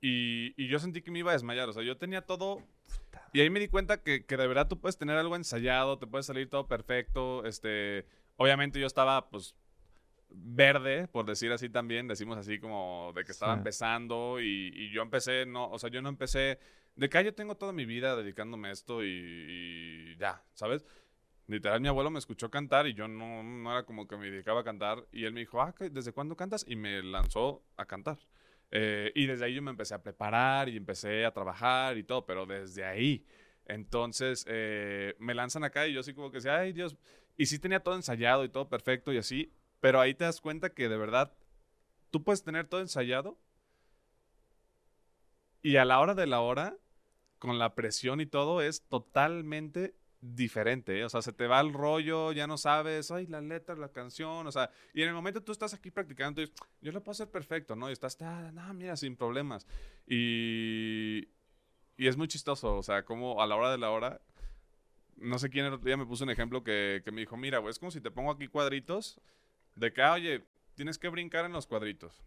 y, y yo sentí que me iba a desmayar. O sea, yo tenía todo y ahí me di cuenta que, que, de verdad tú puedes tener algo ensayado, te puede salir todo perfecto. Este, obviamente yo estaba, pues, verde, por decir así también, decimos así como de que estaba empezando y, y, yo empecé, no, o sea, yo no empecé, de que yo tengo toda mi vida dedicándome a esto y, y, ya, ¿sabes? Literal, mi abuelo me escuchó cantar y yo no, no era como que me dedicaba a cantar y él me dijo, ah, ¿desde cuándo cantas? Y me lanzó a cantar. Eh, y desde ahí yo me empecé a preparar y empecé a trabajar y todo, pero desde ahí. Entonces eh, me lanzan acá y yo así como que decía, ay Dios, y sí tenía todo ensayado y todo perfecto y así, pero ahí te das cuenta que de verdad tú puedes tener todo ensayado y a la hora de la hora, con la presión y todo, es totalmente diferente, ¿eh? o sea, se te va el rollo, ya no sabes, ay, la letra, la canción, o sea, y en el momento tú estás aquí practicando, y yo lo puedo hacer perfecto, ¿no? Y estás, ah, no, mira, sin problemas. Y, y es muy chistoso, o sea, como a la hora de la hora, no sé quién el otro día me puso un ejemplo que, que me dijo, mira, güey, es como si te pongo aquí cuadritos, de que, ah, oye, tienes que brincar en los cuadritos.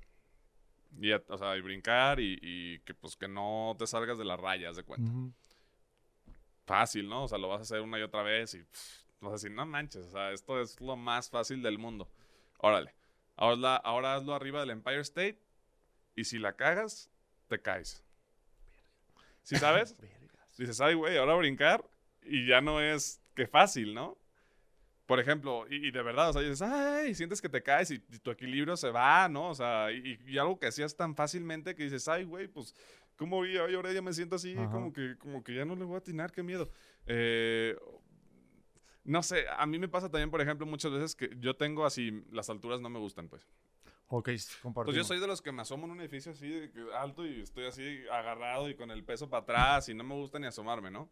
Y, o sea, y brincar y, y, que pues que no te salgas de las rayas de cuenta fácil, ¿no? O sea, lo vas a hacer una y otra vez y vas a decir, no manches, o sea, esto es lo más fácil del mundo. Órale, ahora, ahora hazlo arriba del Empire State y si la cagas, te caes. ¿Sí sabes? Dices, ay, güey, ahora brincar y ya no es que fácil, ¿no? Por ejemplo, y, de verdad, o sea, dices, ay, sientes que te caes y, tu equilibrio se va, ¿no? O sea, y, y, algo que hacías tan fácilmente que dices, ay, güey, pues ¿Cómo vi? ahora ya me siento así, como que, como que ya no le voy a atinar, qué miedo. Eh, no sé, a mí me pasa también, por ejemplo, muchas veces que yo tengo así, las alturas no me gustan, pues. Ok, compartimos. Pues yo soy de los que me asomo en un edificio así, alto y estoy así agarrado y con el peso para atrás y no me gusta ni asomarme, ¿no?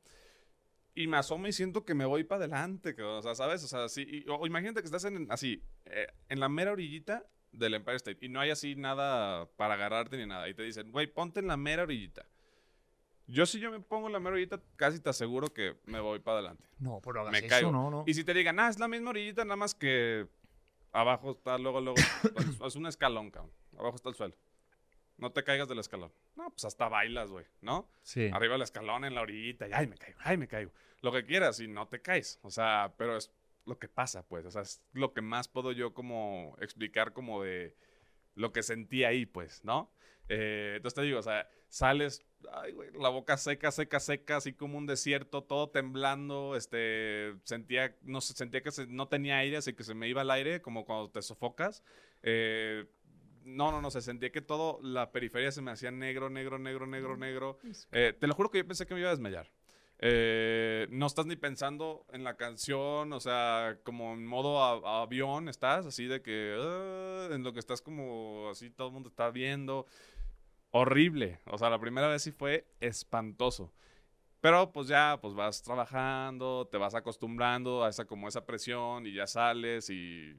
Y me asomo y siento que me voy para adelante, o sea, ¿sabes? O sea, sí, o imagínate que estás en, así, eh, en la mera orillita del Empire State y no hay así nada para agarrarte ni nada. Y te dicen, güey, ponte en la mera orillita. Yo si yo me pongo en la mera orillita, casi te aseguro que me voy para adelante. No, pero hagas me eso, caigo. no, no. Y si te digan, ah, es la misma orillita, nada más que abajo está, luego, luego, es un escalón, cabrón. Abajo está el suelo. No te caigas del escalón. No, pues hasta bailas, güey, ¿no? Sí. Arriba el escalón, en la orillita, y ay, me caigo, ay, me caigo. Lo que quieras y no te caes. O sea, pero es lo que pasa, pues. O sea, es lo que más puedo yo como explicar como de lo que sentí ahí, pues, ¿no? Eh, entonces te digo, o sea, sales, ay, güey, la boca seca, seca, seca, así como un desierto, todo temblando, este, sentía, no sé, sentía que no tenía aire, así que se me iba el aire, como cuando te sofocas. Eh, no, no, no, se sentía que todo, la periferia se me hacía negro, negro, negro, negro, negro. Eh, te lo juro que yo pensé que me iba a desmayar. Eh, no estás ni pensando en la canción, o sea, como en modo avión estás, así de que ah", en lo que estás como así todo el mundo está viendo. Horrible, o sea, la primera vez sí fue espantoso. Pero pues ya, pues vas trabajando, te vas acostumbrando a esa como esa presión y ya sales y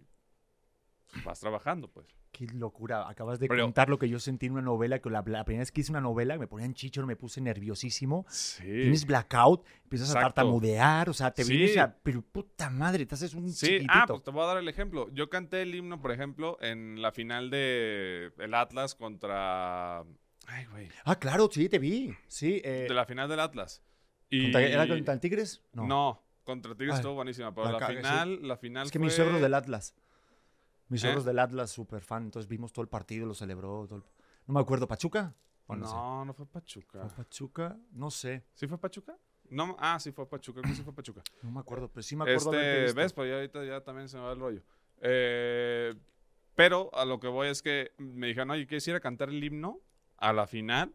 vas trabajando, pues. Qué locura. Acabas de contar lo que yo sentí en una novela, que la, primera vez que hice una novela me ponían chichor, me puse nerviosísimo. Sí. Tienes blackout, empiezas a tartamudear, o sea, te vienes a... Pero puta madre, te haces un Sí, ah, pues te voy a dar el ejemplo. Yo canté el himno, por ejemplo, en la final de el Atlas contra... Ay, güey. Ah, claro, sí, te vi. Sí. Eh... De la final del Atlas. Y... ¿Era contra el Tigres? No. No, contra el Tigres ah, estuvo buenísima, pero la, final, la final Es que mis suegros del Atlas. Mis ¿Eh? del Atlas, súper fan. Entonces vimos todo el partido, lo celebró. No me acuerdo, ¿Pachuca? no, no, fue Pachuca. ¿Fue Pachuca? No sé. ¿Sí fue Pachuca? No, ah, sí fue Pachuca, creo que sí fue Pachuca. No me acuerdo, pero sí me acuerdo este, ¿Ves? Pues ya ahorita ya también se me va el rollo. Eh, pero a lo que voy es que me dijeron, oye, ¿quieres ir a cantar el himno? A la final,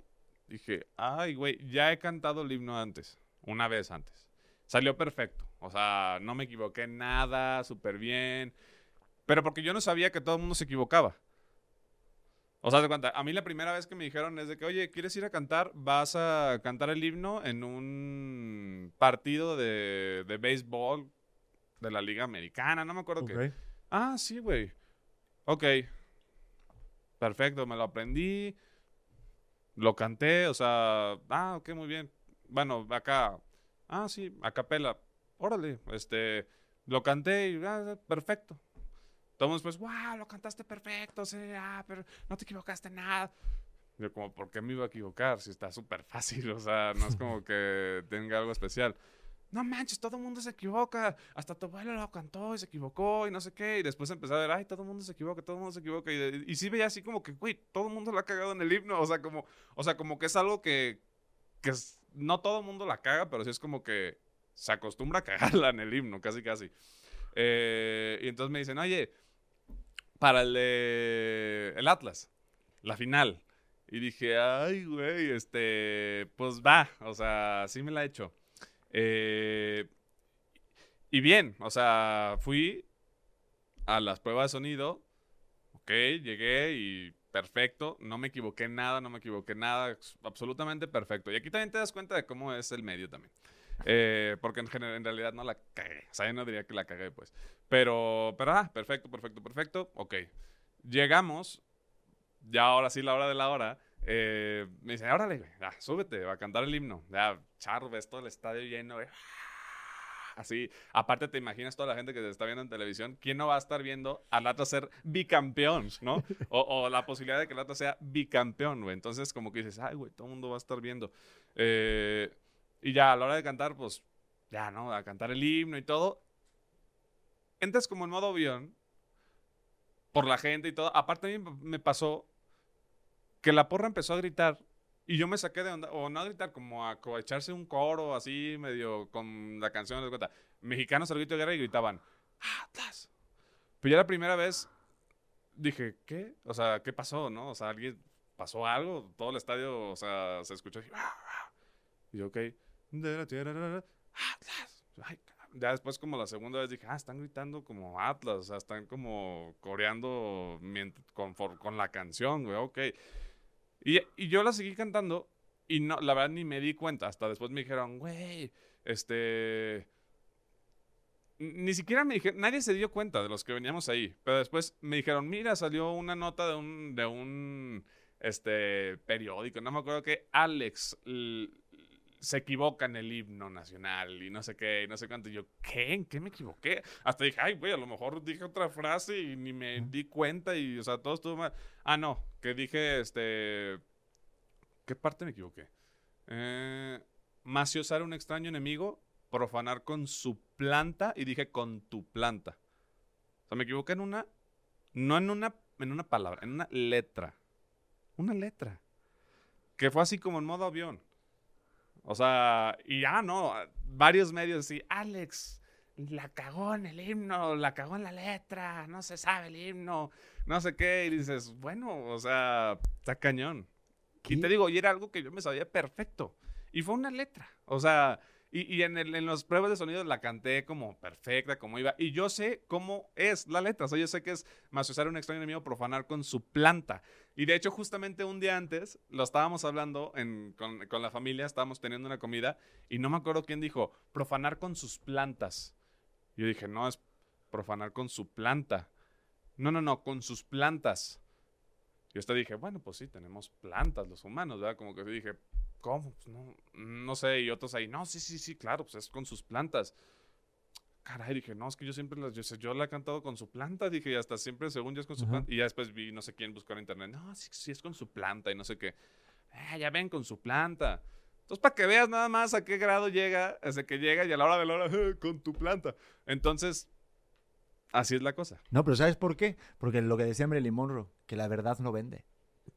dije, ay, güey, ya he cantado el himno antes, una vez antes. Salió perfecto, o sea, no me equivoqué nada, súper bien. Pero porque yo no sabía que todo el mundo se equivocaba. O sea, de cuenta, a mí la primera vez que me dijeron es de que, oye, ¿quieres ir a cantar? Vas a cantar el himno en un partido de, de béisbol de la Liga Americana, no me acuerdo qué. Ah, sí, güey. Ok. Perfecto, me lo aprendí. Lo canté, o sea, ah, ok, muy bien. Bueno, acá, ah, sí, a capela. Órale, este, lo canté y, ah, perfecto. Todos pues, wow, lo cantaste perfecto, sí, ah, pero no te equivocaste nada. Yo como, ¿por qué me iba a equivocar? Si está súper fácil, o sea, no es como que tenga algo especial. No manches, todo el mundo se equivoca. Hasta tu abuelo lo cantó y se equivocó y no sé qué. Y después empecé a ver, ay, todo el mundo se equivoca, todo el mundo se equivoca. Y, y sí veía así como que, güey, todo el mundo lo ha cagado en el himno. O sea, como, o sea, como que es algo que, que es- no todo el mundo la caga, pero sí es como que se acostumbra a cagarla en el himno, casi, casi. Eh, y entonces me dicen, oye, para el de el Atlas, la final. Y dije, ay, güey, este, pues va, o sea, sí me la he hecho. Eh, y bien, o sea, fui a las pruebas de sonido, ok, llegué y perfecto, no me equivoqué nada, no me equivoqué nada, absolutamente perfecto. Y aquí también te das cuenta de cómo es el medio también. Eh, porque en, general, en realidad no la cagué. O sea, yo no diría que la cagué, pues. Pero, pero, ah, perfecto, perfecto, perfecto. Ok. Llegamos. Ya ahora sí, la hora de la hora. eh, me dice, órale, güey, súbete, va a cantar el himno. Ya, charro, ves todo el estadio lleno, güey. Así, aparte te imaginas toda la gente que te está viendo en televisión, ¿quién no va a estar viendo al Atlas ser bicampeón, no? O, o la posibilidad de que el Atlas sea bicampeón, güey. Entonces, como que dices, ay, güey, todo el mundo va a estar viendo. Eh, y ya, a la hora de cantar, pues, ya, ¿no? A cantar el himno y todo. Entras como en modo avión por la gente y todo. Aparte, a mí me pasó que la porra empezó a gritar y yo me saqué de onda, o no a gritar, como a, echarse un coro así, medio con la canción, ¿te das cuenta? Mexicanos al grito de guerra y gritaban, ¡Atlas! Pero ya la primera vez dije, ¿qué? O sea, ¿qué pasó, no? O sea, alguien pasó algo, todo el estadio, o sea, se escuchó así, "Ah, ah". y yo, ok, Atlas. Ay, cabrón. ya después como la segunda vez dije, ah, están gritando como Atlas, o sea, están como coreando con, con la canción, güey, ok. Y, y yo la seguí cantando y no, la verdad ni me di cuenta, hasta después me dijeron, güey, este... Ni siquiera me dijeron, nadie se dio cuenta de los que veníamos ahí, pero después me dijeron, mira, salió una nota de un, de un este, periódico, no me acuerdo que Alex se equivoca en el himno nacional y no sé qué, y no sé cuánto. Y yo, ¿qué? ¿En qué me equivoqué? Hasta dije, ay, güey, a lo mejor dije otra frase y ni me di cuenta y, o sea, todo estuvo mal. Ah, no, que dije, este... ¿Qué parte me equivoqué? Eh, maciosar un extraño enemigo, profanar con su planta y dije con tu planta. O sea, me equivoqué en una, no en una, en una palabra, en una letra. Una letra. Que fue así como en modo avión. O sea, y ya no, varios medios así, Alex, la cagó en el himno, la cagó en la letra, no se sabe el himno, no sé qué, y dices, bueno, o sea, está cañón. Y te digo, y era algo que yo me sabía perfecto. Y fue una letra. O sea, y, y en, el, en las pruebas de sonido la canté como perfecta, como iba. Y yo sé cómo es la letra. O sea, yo sé que es maciosar un extraño enemigo, profanar con su planta. Y de hecho, justamente un día antes lo estábamos hablando con, con la familia, estábamos teniendo una comida. Y no me acuerdo quién dijo, profanar con sus plantas. Yo dije, no, es profanar con su planta. No, no, no, con sus plantas. Yo hasta dije, bueno, pues sí, tenemos plantas los humanos, ¿verdad? Como que dije, ¿cómo? Pues no, no sé. Y otros ahí, no, sí, sí, sí, claro, pues es con sus plantas. Caray, dije, no, es que yo siempre las, yo, yo la he cantado con su planta, dije, y hasta siempre, según yo, es con su Ajá. planta. Y ya después vi, no sé quién buscar en internet, no, sí, sí, es con su planta y no sé qué. Ah, ya ven, con su planta. Entonces, para que veas nada más a qué grado llega, desde que llega y a la hora de la hora, "Eh, con tu planta. Entonces, así es la cosa. No, pero ¿sabes por qué? Porque lo que decía Marilyn Monroe, que la verdad no vende.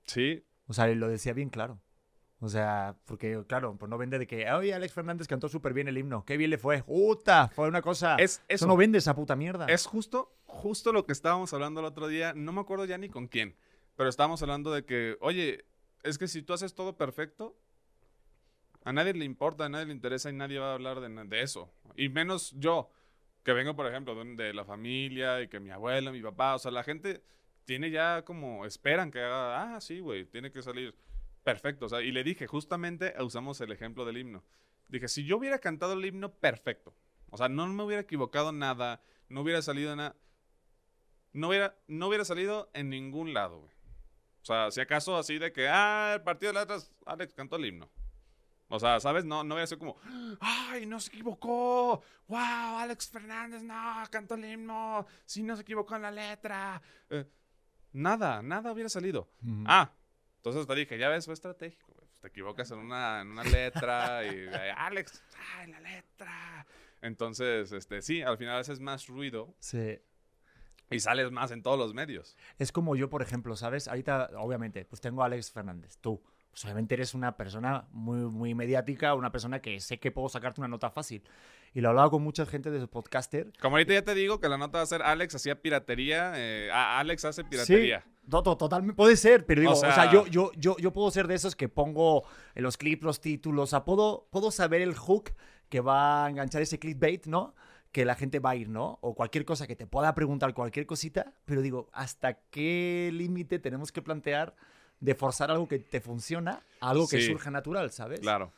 Sí, O sea, lo decía bien claro. O sea, porque, claro, pues no vende de que, oye, Alex Fernández cantó súper bien el himno. Qué bien le fue. ¡Puta! Fue una cosa. es Eso eso. no vende esa puta mierda. Es justo, justo lo que estábamos hablando el otro día. No me acuerdo ya ni con quién. Pero estábamos hablando de que, oye, es que si tú haces todo perfecto, a nadie le importa, a nadie le interesa y nadie va a hablar de, de eso. Y menos yo, que vengo, por ejemplo, de, de la familia y que mi abuelo, mi papá, o sea, la gente tiene ya como, esperan que haga, ah, sí, güey, tiene que salir perfecto. O sea, y le dije, justamente usamos el ejemplo del himno. Dije, si yo hubiera cantado el himno perfecto, o sea, no me hubiera equivocado nada, no hubiera salido nada, no hubiera, no hubiera salido en ningún lado, güey. O sea, si acaso así de que, ah, el partido de letras, Alex cantó el himno. O sea, ¿sabes? No, no hubiera sido como, ¡ay, no se equivocó! ¡Wow! Alex Fernández, no, cantó el himno. Sí, no se equivocó en la letra. Eh, nada, nada hubiera salido. Ah, Entonces te dije, ya ves, fue estratégico. Pues te equivocas en una, en una letra y Alex, ¡ay, la letra! Entonces, este, sí, al final haces más ruido Sí. y sales más en todos los medios. Es como yo, por ejemplo, ¿sabes? Ahorita, obviamente, pues tengo a Alex Fernández, tú. Pues obviamente eres una persona muy, muy mediática, una persona que sé que puedo sacarte una nota fácil. Y lo he hablado con mucha gente de podcaster. Como ahorita ya te digo que la nota va a ser Alex hacía piratería, eh, Alex hace piratería. Sí, totalmente puede ser, pero digo, O o sea, sea- yo, yo, yo, yo puedo ser de esos que pongo en los clips los títulos, o sea, puedo, puedo saber el hook que va a enganchar ese clickbait, ¿no? Que la gente va a ir, ¿no? O cualquier cosa que te pueda preguntar, cualquier cosita, pero digo, ¿hasta qué límite tenemos que plantear de forzar algo que te funciona a algo que Sí. surja natural, ¿sabes? Claro.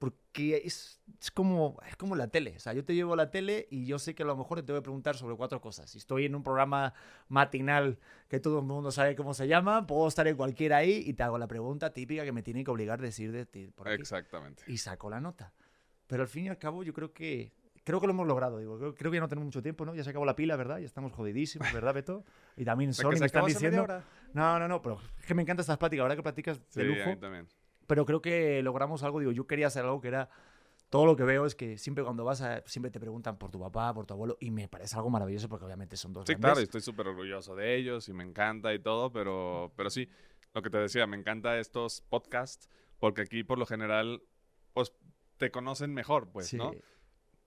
Porque es, es, como, es como la tele. O sea, yo te llevo a la tele y yo sé que a lo mejor te voy a preguntar sobre cuatro cosas. Si estoy en un programa matinal que todo el mundo sabe cómo se llama, puedo estar en cualquiera ahí y te hago la pregunta típica que me tienen que obligar a decir de ti por aquí. Exactamente. Y saco la nota. Pero al fin y al cabo yo creo que... Creo que lo hemos logrado, digo. Creo, creo que ya no tenemos mucho tiempo, ¿no? Ya se acabó la pila, ¿verdad? Ya estamos jodidísimos, ¿verdad, Beto? Y también Sony que me están diciendo... No, no, no, pero es que me encanta estas pláticas. Ahora que platicas Sí, de a lujo mí también. Pero creo que logramos algo. Digo, yo quería hacer algo que era. Todo lo que veo es que siempre cuando vas a. Siempre te preguntan por tu papá, por tu abuelo, y me parece algo maravilloso porque obviamente son dos Sí, grandes. claro, y estoy súper orgulloso de ellos y me encanta y todo, pero, pero sí, lo que te decía, me encanta estos podcasts porque aquí por lo general, pues te conocen mejor, pues, Sí. ¿no?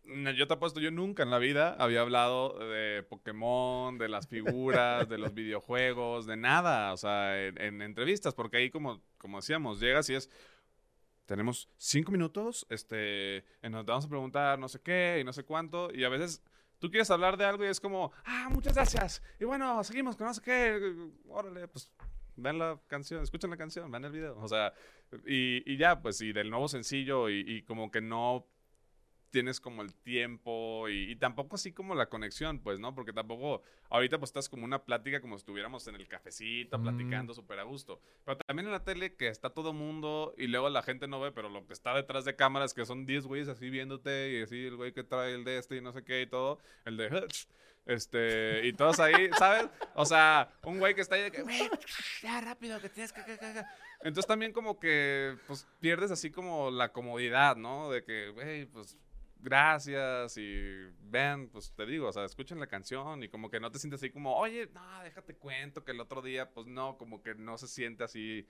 No, Yo te apuesto, yo nunca en la vida había hablado de Pokémon, de las figuras, de los videojuegos, de nada, o sea, en, en entrevistas, porque ahí como, como decíamos, llegas y es, tenemos cinco minutos, este, te vamos a preguntar no sé qué y no sé cuánto, y a veces tú quieres hablar de algo y es como, ah, muchas gracias, y bueno, seguimos con no sé qué, órale, pues vean la canción, escuchen la canción, vean el video, o sea, y, y ya, pues, y del nuevo sencillo, y, y como que no tienes como el tiempo y, y tampoco así como la conexión, pues, ¿no? Porque tampoco, ahorita pues estás como una plática como si estuviéramos en el cafecito, Mm. platicando súper a gusto. Pero también en la tele que está todo mundo y luego la gente no ve, pero lo que está detrás de cámaras que son 10 güeyes así viéndote y así el güey que trae el de este y no sé qué y todo, el de... Este, y todos ahí, ¿sabes? O sea, un güey que está ahí de que, güey, ya rápido, que tienes que". Entonces también como que, pues, pierdes así como la comodidad, ¿no? De que, güey, pues, gracias y vean, pues, te digo, o sea, escuchen la canción y como que no te sientes así como, oye, no, déjate cuento que el otro día, pues, no, como que no se siente así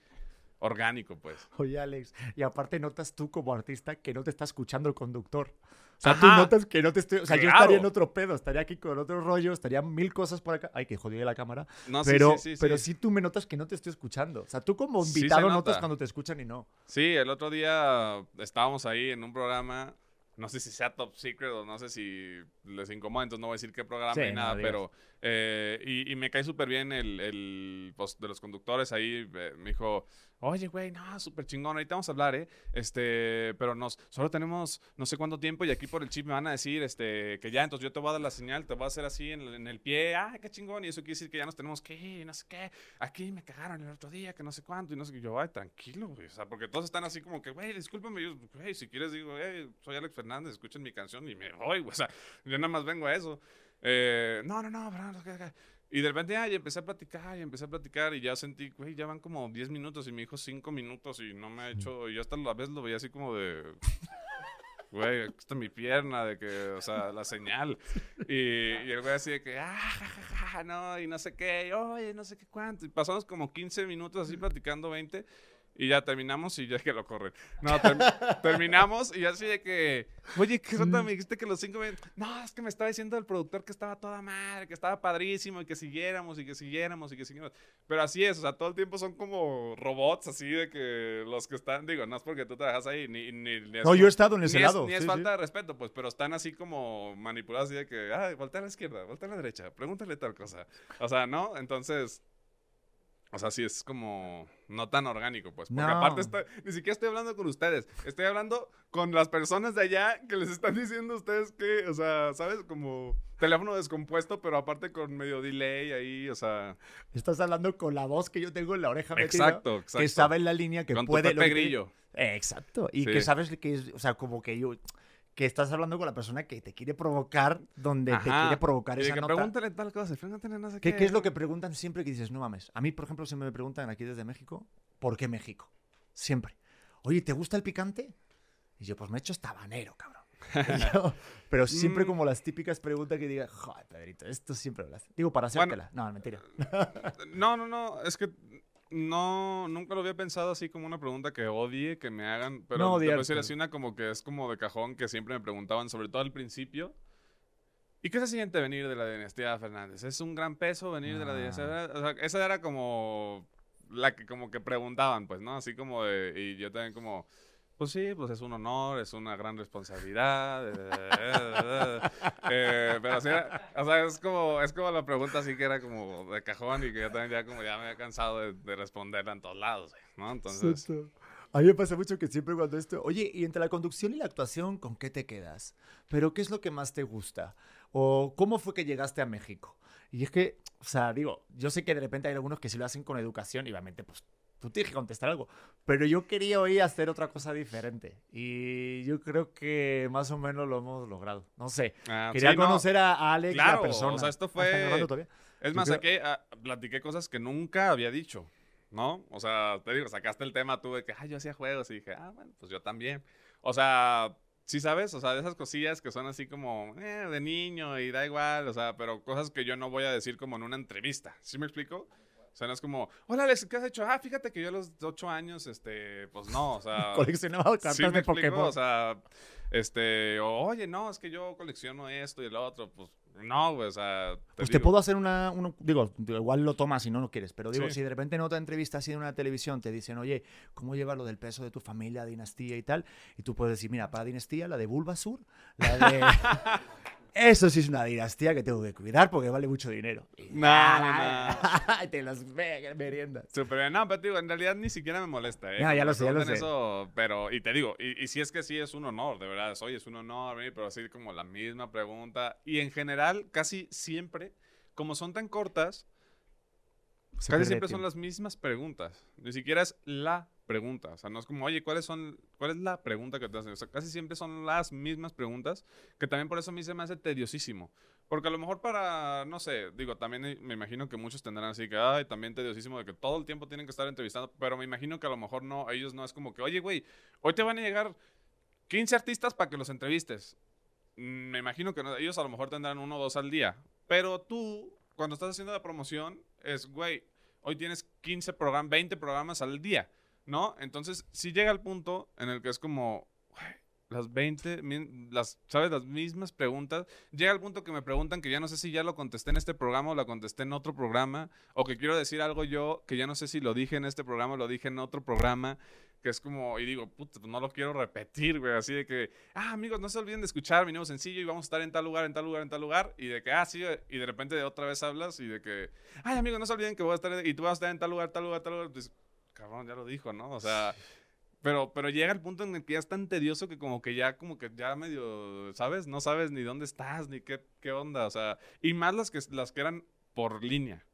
orgánico, pues. Oye, Alex, y aparte notas tú como artista que no te está escuchando el conductor. O sea, tú notas que no te estoy. O sea, yo estaría en otro pedo, estaría aquí con otro rollo, estaría mil cosas por acá. Ay, que jodí la cámara. No, sí, pero, sí, sí, pero sí. sí tú me notas que no te estoy escuchando. O sea, tú como Sí invitado nota. notas cuando te escuchan y no. Sí, el otro día estábamos ahí en un programa, no sé si sea top secret o no sé si les incomoda, entonces no voy a decir qué programa Sí, ni nada, pero eh, y, y me cae súper bien el, el pues, de los conductores ahí, eh, me dijo, oye, güey, no, súper chingón, ahorita vamos a hablar, ¿eh? Este, pero nos, solo tenemos no sé cuánto tiempo y aquí por el chip me van a decir, este, que ya, entonces yo te voy a dar la señal, te voy a hacer así en el, pie, ah, qué chingón, y eso quiere decir que ya nos tenemos que ir, no sé qué, aquí me cagaron el otro día, que no sé cuánto, y no sé qué, yo, ay, tranquilo, güey, o sea, porque todos están así como que, güey, discúlpame, yo, güey, si quieres digo, hey, soy Alex Fernández, escuchen mi canción y me voy, güey, o sea, yo nada más vengo a eso. Eh, no, no, no, no, y de repente, ay, empecé a platicar y empecé a platicar y ya sentí, güey, ya van como 10 minutos y me dijo 5 minutos y no me ha hecho, y yo hasta la vez lo veía así como de, güey, está mi pierna, de que, o sea, la señal. Y, y el güey así de que, ah, ja, ja, ja, no, y no sé qué, y, oye, no sé qué cuánto. Y pasamos como 15 minutos así platicando 20 y ya terminamos y ya que lo corren. No, ter- terminamos y así de que, oye, ¿qué onda? Me dijiste que los cinco me... No, es que me estaba diciendo el productor que estaba toda madre, que estaba padrísimo y que siguiéramos y que siguiéramos y que siguiéramos. Pero así es, o sea, todo el tiempo son como robots así de que los que están, digo, no es porque tú trabajas ahí, ni... ni, ni es No, yo he estado en ni ese es, lado. ni es sí, falta sí. de respeto, pues, pero están así como manipulados así de que, ah, voltea a la izquierda, voltea a la derecha, pregúntale tal cosa. O sea, ¿no? Entonces, o sea, sí es como no tan orgánico, pues. Porque No. aparte está- ni siquiera estoy hablando con ustedes, estoy hablando con las personas de allá que les están diciendo a ustedes que, o sea, ¿sabes? Como teléfono descompuesto, pero aparte con medio delay ahí, o sea. Estás hablando con la voz que yo tengo en la oreja metida, Exacto, exacto. que sabe en la línea que con puede... tu lo Pepe que- Grillo. Exacto. Y Sí. que sabes que es, o sea, como que yo, que estás hablando con la persona que te quiere provocar donde te quiere provocar esa que nota. pregúntale tal cosa, pregúntale no sé ¿Qué, es lo que preguntan siempre que dices, no mames? A mí, por ejemplo, si me preguntan aquí desde México, ¿por qué México? Siempre. Oye, ¿te gusta el picante? Y yo, pues me he hecho estabanero, cabrón. pero siempre Mm. como las típicas preguntas que diga, joder, Pedrito, esto siempre lo haces. Digo, para Bueno. hacértela. no, mentira. No, no, no, es que no, nunca lo había pensado así como una pregunta que odie que me hagan, pero No te voy a decir así una como que es como de cajón que siempre me preguntaban, sobre todo al principio. ¿Y qué se siente venir de la dinastía Fernández? ¿Es un gran peso venir de la dinastía? O sea, esa era como la que como que preguntaban, pues, ¿no? Así como de, y yo también como, pues sí, pues es un honor, es una gran responsabilidad. eh, eh, pero sí, o sea, es como, es como la pregunta así que era como de cajón y que yo también ya como ya me había cansado de, de responderla en todos lados, ¿no? Entonces. A mí me pasa mucho que siempre cuando esto, oye, y entre la conducción y la actuación, ¿con qué te quedas? ¿Pero qué es lo que más te gusta? ¿O cómo fue que llegaste a México? Y es que, o sea, digo, yo sé que de repente hay algunos que sí lo hacen con educación y obviamente, pues, tú tienes que contestar algo. Pero yo quería hoy hacer otra cosa diferente. Y yo creo que más o menos lo hemos logrado. No sé. ah, Quería sí, no, conocer a a Alex, Claro, la persona. o sea, esto Ah, ¿están fue-? Es más, creo- saqué, ah, platiqué cosas que nunca había dicho, ¿no? O sea, te digo, sacaste el tema tú de que, ay, yo hacía juegos y dije, ah, bueno, pues yo también. O sea, sí sabes, o sea, de esas cosillas que son así como, eh, de niño y da igual, o sea, pero cosas que yo no voy a decir como en una entrevista, ¿sí me explico? O sea, no es como, hola Alex, ¿qué has hecho? Ah, fíjate que yo a los ocho años, este, pues no, o sea... Coleccionaba cartas Sí, me de explico, Pokémon. o sea, este, oye, no, es que yo colecciono esto y el otro, pues, no, güey, o sea, Pues te puedo hacer una, digo, igual lo tomas si no lo quieres, pero digo, Sí. si de repente en otra entrevista así en una televisión te dicen, oye, ¿cómo llevas lo del peso de tu familia, dinastía y tal? Y tú puedes decir, mira, para dinastía, la de Bulbasur, la de... Eso sí es una dinastía que tengo que cuidar porque vale mucho dinero. No, no, Y te los meriendas. Súper bien. No, pero te digo, en realidad ni siquiera me molesta, ¿eh? Como ya lo sé, ya lo sé. Eso, pero, y te digo, y, y si es que sí es un honor, de verdad, es, oye, es un honor venir, pero así como la misma pregunta. Y en general, casi siempre, como son tan cortas, Se casi siempre son tiempo. las mismas preguntas. Ni siquiera es la pregunta. O sea, no es como, oye, ¿cuáles son, ¿cuál es la pregunta que te hacen? O sea, casi siempre son las mismas preguntas, que también por eso a mí se me hace tediosísimo. Porque a lo mejor para, no sé, digo, también me imagino que muchos tendrán así que, ay, también tediosísimo de que todo el tiempo tienen que estar entrevistando, pero me imagino que a lo mejor no, ellos no es como que, oye, güey, hoy te van a llegar 15 artistas para que los entrevistes. Mm, Me imagino que no, ellos a lo mejor tendrán uno o dos al día, pero tú, cuando estás haciendo la promoción, es, güey, hoy tienes 15 programas, 20 programas al día, ¿no? Entonces, si llega el punto en el que es como, las 20, min- las, ¿sabes? Las mismas preguntas. Llega el punto que me preguntan que ya no sé si ya lo contesté en este programa o la contesté en otro programa, o que quiero decir algo yo que ya no sé si lo dije en este programa o lo dije en otro programa, que es como, y digo, puta, pues no lo quiero repetir, güey, así de que, ah, amigos, no se olviden de escuchar mi nuevo sencillo y vamos a estar en tal lugar, en tal lugar, en tal lugar, y de que, ah, sí, y de repente otra vez hablas y de que, ay, amigos, no se olviden que voy a estar, y tú vas a estar en tal lugar, tal lugar, tal lugar, pues, cabrón, ya lo dijo, ¿no? O sea... Pero, pero llega el punto en el que ya es tan tedioso que como que ya, como que ya medio, ¿sabes? No sabes ni dónde estás, ni qué, qué onda, o sea, y más las que, las que eran por línea.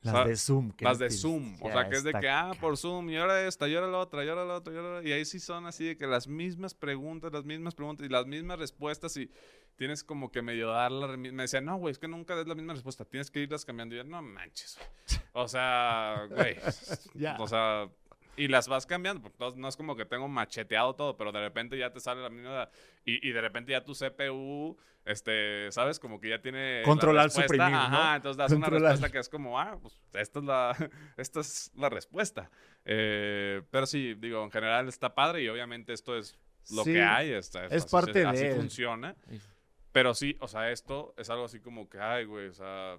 Las o sea, de Zoom. que Las de Zoom, o sea, que es de que, ah, por Zoom, y ahora esta, y ahora la otra, y ahora la otra, y ahora Y ahí sí son así de que las mismas preguntas, las mismas preguntas y las mismas respuestas y tienes como que medio dar la... Me decían, no, güey, es que nunca des la misma respuesta, tienes que irlas cambiando. Y yo, no manches, güey. O sea, güey, Ya. o sea... Y las vas cambiando, porque no, no es como que tengo macheteado todo, pero de repente ya te sale la misma... Y, y de repente ya tu CPU, este, ¿sabes? Como que ya tiene... la Controlar, suprimir, ¿no? Ajá, entonces das una Controlar. respuesta que es como, ah, pues esta es la, esta es la respuesta. Eh, pero sí, digo, en general está padre y obviamente esto es lo Sí, que hay, es así, parte así de- funciona. Pero sí, o sea, esto es algo así como que, ay, güey, o sea,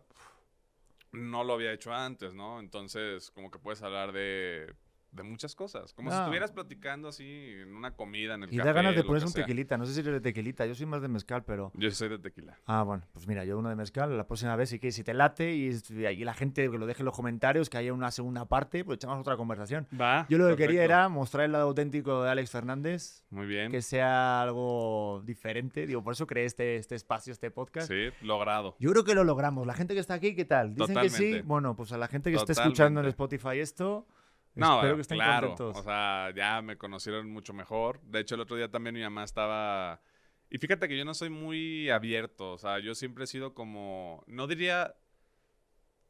no lo había hecho antes, ¿no? Entonces, como que puedes hablar de, de muchas cosas. Como si estuvieras platicando así en una comida, en el Y café, da ganas de ponerse un sea. tequilita. No sé si eres de tequilita. Yo soy más de mezcal, pero. Yo soy de tequila. Ah, bueno, pues mira, yo uno de mezcal, la próxima vez, si, que, si te late y, y la gente que lo deje en los comentarios, que haya una segunda parte, pues echamos otra conversación. Va. Yo lo que quería era mostrar el lado auténtico de Alex Fernández, Muy bien. que sea algo diferente. Digo, por eso creé este, este espacio, este podcast. Sí, logrado. Yo creo que lo logramos. La gente que está aquí, ¿qué tal? Dicen que sí. Bueno, pues a la gente que está escuchando en. Spotify esto, No, espero eh, que estén claro. contentos. O sea, ya me conocieron mucho mejor. De hecho, el otro día también mi mamá estaba. Y fíjate que yo no soy muy abierto. O sea, yo siempre he sido como. No diría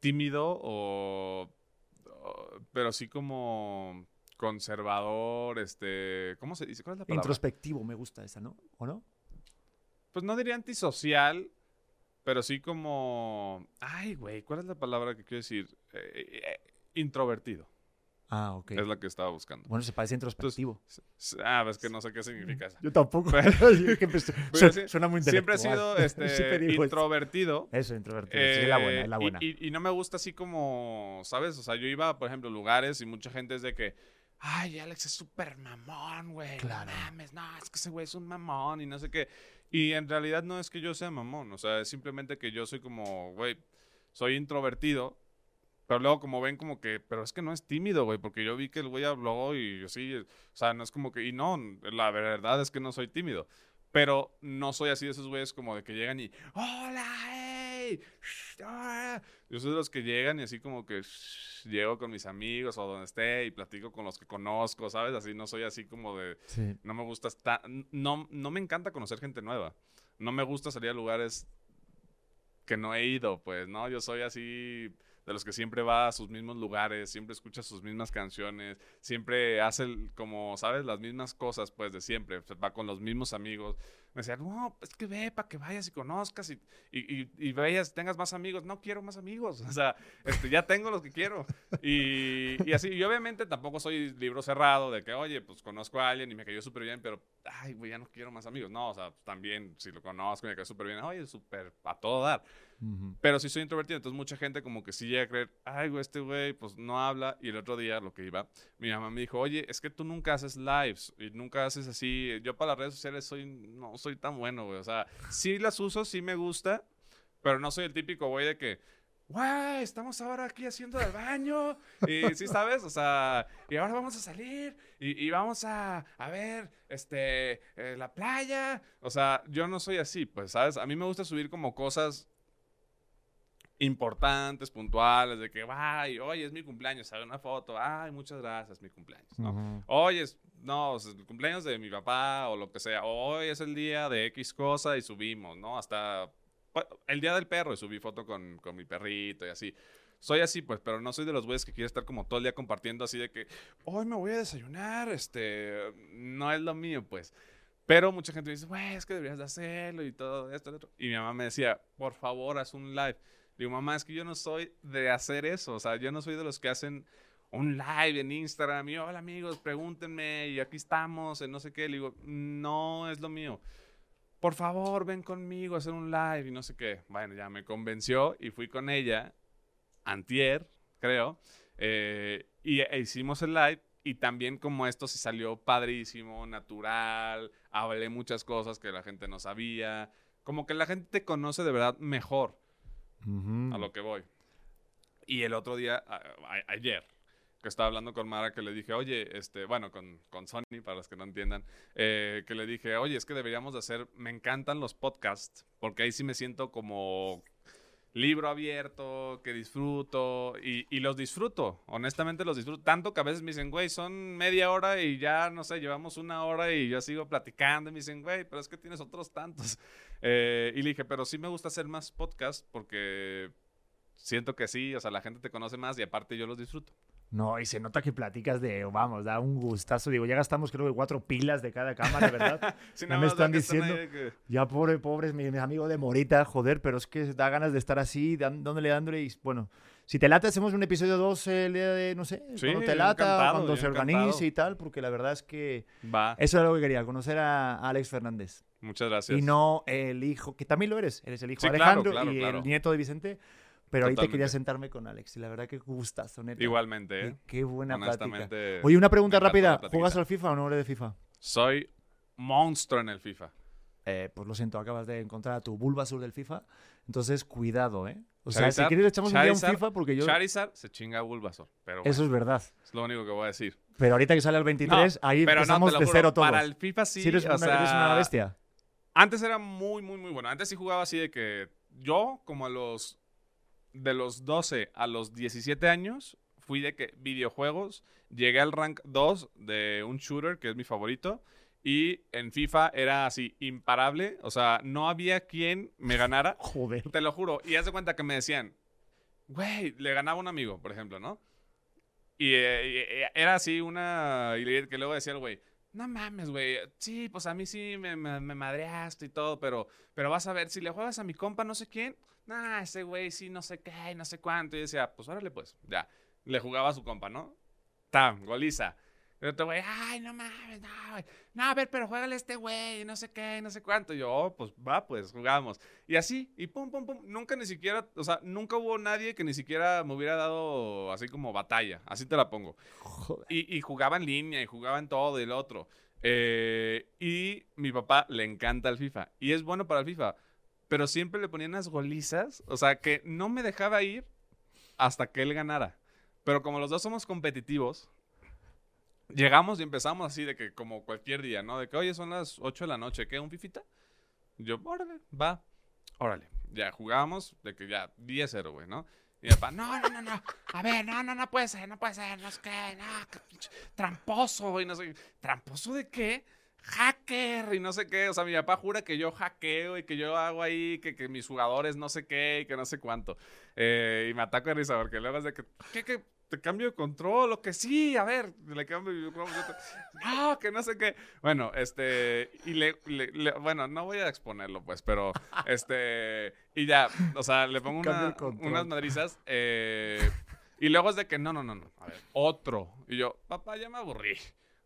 tímido o. pero sí como conservador, este, ¿cómo se dice? ¿Cuál es la palabra? Introspectivo, me gusta esa, ¿no? ¿O no? Pues no diría antisocial, pero sí como, ay, güey, ¿cuál es la palabra que quiero decir? Eh, eh, introvertido. Ah, ok. Es la que estaba buscando. Bueno, se parece introspectivo. S- s- Ah, es que no sé qué significa eso. Yo tampoco. Pero- Pero su- suena muy Siempre he sido este, eso. introvertido. Eso, introvertido. sí, es la buena, es la Eh, y- buena. Y, y no me gusta así como, ¿sabes? O sea, yo iba, por ejemplo, a lugares y mucha gente es de que, ay, Alex es súper mamón, güey. Claro. No mames, no, es que ese güey es un mamón y no sé qué. Y en realidad no es que yo sea mamón, o sea, es simplemente que yo soy como, güey, soy introvertido. Pero luego como ven como que, pero es que no es tímido, güey, porque yo vi que el güey habló y sí, o sea, no es como que, y no, la verdad es que no soy tímido. Pero no soy así de esos güeyes como de que llegan y, hola, hey, ah". Yo soy de los que llegan y así como que shh, llego con mis amigos o donde esté y platico con los que conozco, ¿sabes? Así no soy así como de, Sí. no me gusta estar, no, no me encanta conocer gente nueva. No me gusta salir a lugares que no he ido, pues, ¿no? Yo soy así de los que siempre va a sus mismos lugares, siempre escucha sus mismas canciones, siempre hace como, ¿sabes? Las mismas cosas, pues, de siempre. Va con los mismos amigos. Me decían, no, es que ve para que vayas y conozcas y, y, y, tengas más amigos. No quiero más amigos. O sea, este, ya tengo los que quiero. Y, y así, y obviamente tampoco soy libro cerrado de que, oye, pues conozco a alguien y me cayó súper bien, pero, ay, güey, ya no quiero más amigos. No, o sea, también, si lo conozco y me cayó súper bien, oye, súper a todo dar. Pero sí soy introvertido, entonces mucha gente como que sí llega a creer, ay, güey, este güey, pues no habla. Y el otro día, lo que iba, mi mamá me dijo, oye, es que tú nunca haces lives y nunca haces así. Yo para las redes sociales soy, no soy tan bueno, güey. O sea, sí las uso, sí me gusta, pero no soy el típico güey de que, güey, estamos ahora aquí haciendo el baño. Y sí, ¿sabes? O sea, y ahora vamos a salir y, y vamos a, a ver, este, eh, la playa. O sea, yo no soy así, pues, ¿sabes? A mí me gusta subir como cosas importantes, puntuales, de que, ay, oye, es mi cumpleaños, sale una foto, ay, muchas gracias, mi cumpleaños, ¿no? Oye, es- no, es el cumpleaños de mi papá o lo que sea, hoy es el día de X cosa y subimos, ¿no? Hasta pues, el día del perro y subí foto con, con mi perrito y así. Soy así, pues, pero no soy de los güeyes que quiere estar como todo el día compartiendo así de que, hoy me voy a desayunar, este, no es lo mío, pues. Pero mucha gente me dice, güey, es que deberías de hacerlo y todo esto, otro. Y mi mamá me decía, por favor, haz un live. Digo, mamá, es que yo no soy de hacer eso. O sea, yo no soy de los que hacen un live en Instagram y hola amigos, pregúntenme y aquí estamos, en no sé qué. Le digo, no es lo mío. Por favor, ven conmigo a hacer un live y no sé qué. Bueno, ya me convenció y fui con ella, antier, creo, eh, y e hicimos el live. Y también como esto sí salió padrísimo, natural, hablé muchas cosas que la gente no sabía. Como que la gente te conoce de verdad mejor A lo que voy. Y el otro día, ayer, que estaba hablando con Mara, que le dije, oye, este, bueno, con, con Sony, para los que no entiendan, eh, que le dije, oye, es que deberíamos de hacer, me encantan los podcasts, porque ahí sí me siento como libro abierto, que disfruto, y, y los disfruto, honestamente los disfruto, tanto que a veces me dicen, güey, son media hora y ya, no sé, llevamos una hora y yo sigo platicando, y me dicen, güey, pero es que tienes otros tantos. Eh, y le dije, pero sí me gusta hacer más podcasts porque siento que sí, o sea, la gente te conoce más y aparte yo los disfruto. No, y se nota que platicas de, vamos, da un gustazo. Digo, ya gastamos creo que cuatro pilas de cada cámara, ¿verdad? Sí, nada me están están diciendo- de que- Ya, pobre, pobres, mi, mi amigo de Morita, joder, pero es que da ganas de estar así, dándole, dándole. Y, bueno, si te late, hacemos un episodio 2 el día de, no sé, Sí, cuando te lata, cuando se organice y tal, porque la verdad es que Va, eso era lo que quería, conocer a Alex Fernández. muchas gracias. Y no el hijo, que también lo eres, eres el hijo de Alejandro claro, y claro. el nieto de Vicente. Pero ahorita quería Totalmente. sentarme con Alex y la verdad que gustazo, neta. Igualmente, ¿eh? qué buena plática. Oye, una pregunta rápida. ¿Juegas al FIFA o no eres de FIFA? soy monstruo en el FIFA. Eh, pues lo siento, acabas de encontrar a tu Bulbasaur del FIFA. Entonces, cuidado, ¿eh? O sea, si quieres echamos un día un FIFA porque yo... Charizard se chinga a Bulbasaur, pero bueno, Eso es verdad. es lo único que voy a decir. Pero ahorita que sale el 23, ahí pero no, empezamos lo de cero todos. Para el FIFA sí, Si eres, o una, sea, eres una bestia. Antes era muy, muy, muy bueno. Antes sí jugaba así de que yo, como a los. De los 12 a los 17 años, fui de que videojuegos. Llegué al rank 2 de un shooter, que es mi favorito. Y en FIFA era así, imparable. O sea, no había quien me ganara. Joder. Te lo juro. Y haz de cuenta que me decían, güey, le ganaba un amigo, por ejemplo, ¿no? Y, eh, era así una... Y que luego decía el güey, no mames, güey. Sí, pues a mí sí me, me, me madreaste y todo, pero, pero vas a ver, si le juegas a mi compa no sé quién, nah, ese güey sí no sé qué, no sé cuánto. Y decía, pues órale pues, ya. Le jugaba a su compa, ¿no? Tam, goliza. Y otro güey, ay, no mames, no, güey. No, a ver, pero juégale a este güey, no sé qué, no sé cuánto. Y yo, oh, pues va, pues jugamos. Y así, y pum, pum, pum. Nunca ni siquiera, o sea, nunca hubo nadie que ni siquiera me hubiera dado así como batalla. Así te la pongo. Joder. Y, y jugaba en línea y jugaba en todo y el otro. Eh, y mi papá le encanta el FIFA. Y es bueno para el FIFA. Pero siempre le ponía unas golizas. O sea, que no me dejaba ir hasta que él ganara. Pero como los dos somos competitivos, llegamos y empezamos así de que como cualquier día, ¿no? De que, oye, son las 8 de la noche, ¿qué? ¿Un fifita? Yo, órale, va. Órale. Ya jugamos de que ya 10-0, güey, ¿no? Y mi papá, no, no, no, no. A ver, no, no, no puede ser, no puede ser, no es que, no, que tramposo, güey, no sé. ¿Tramposo de qué? Hacker y no sé qué. O sea, mi papá jura que yo hackeo y que yo hago ahí, que, que mis jugadores no sé qué y que no sé cuánto. Eh, y me ataco de risa porque luego es de que, ¿qué, qué? ¿Te cambio de control o que sí? A ver, le cambio de No, que no sé qué. Bueno, este, y le, le- le- bueno, no voy a exponerlo, pues, pero, este, y ya, o sea, le pongo una- unas madrizas, eh, y luego es de que, no, no, no, no, a ver, otro. Y yo, papá, ya me aburrí.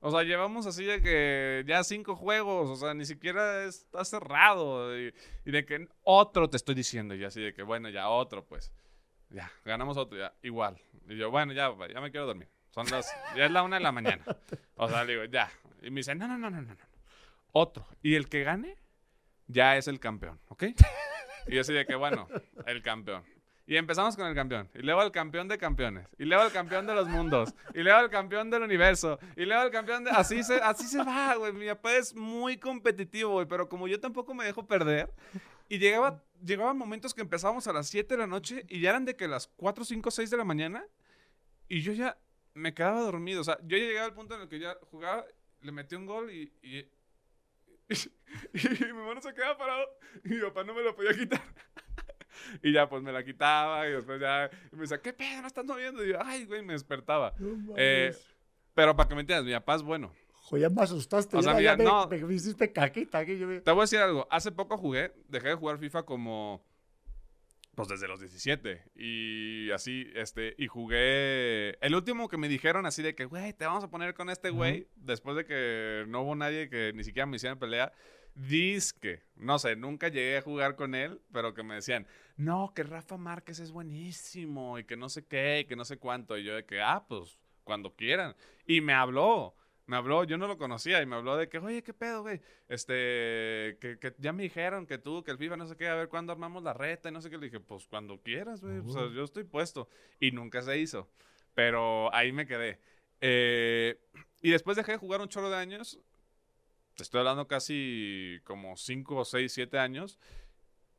O sea, llevamos así de que ya cinco juegos, o sea, ni siquiera está cerrado. Y, y de que otro te estoy diciendo, y así de que, bueno, ya otro, pues. Ya, ganamos otro, ya, igual. Y yo, bueno, ya, ya me quiero dormir. Son las, ya es la una de la mañana. O sea, le digo, ya. Y me dice, no, no, no, no, no, no. Otro. Y el que gane, ya es el campeón, ¿ok? Y yo así de que, bueno, el campeón. Y empezamos con el campeón. Y luego el campeón de campeones. Y luego el campeón de los mundos. Y luego el campeón del universo. Y luego el campeón de... Así se, así se va, güey. Mi papá es muy competitivo, güey. Pero como yo tampoco me dejo perder. Y llegaba, llegaban momentos que empezábamos a las 7 de la noche y ya eran de que las 4, 5, 6 de la mañana. Y yo ya me quedaba dormido. O sea, yo ya llegaba al punto en el que ya jugaba, le metí un gol y... y y mi mano se quedaba parado y mi papá no me lo podía quitar. Y ya, pues me la quitaba y después ya y me decía, ¿qué pedo? ¿No estás moviendo? Y yo, ay, güey, me despertaba. No Eh. Pero para que me entiendas, mi papá es bueno. Joder, ya me asustaste. o ya, sea, ya mira, me, no. me hiciste caquita aquí. Yo me- Te voy a decir algo. Hace poco jugué, dejé de jugar FIFA como. Pues desde los 17. Y así, este. Y jugué. El último que me dijeron así de que, güey, te vamos a poner con este güey. Después de que no hubo nadie que ni siquiera me hiciera pelea. Disque. No sé, nunca llegué a jugar con él, pero que me decían, no, que Rafa Márquez es buenísimo. Y que no sé qué, y que no sé cuánto. Y yo de que, ah, pues, cuando quieran. Y me habló. Me habló, yo no lo conocía y me habló de que, oye, ¿qué pedo, güey? Este, que, que ya me dijeron que tú, que el FIFA no sé qué, a ver cuándo armamos la reta y no sé qué. Le dije, pues cuando quieras, güey, o sea, yo estoy puesto. Y nunca se hizo. Pero ahí me quedé. Eh, y después dejé de jugar un chorro de años. Te estoy hablando casi como 5, 6, 7 años.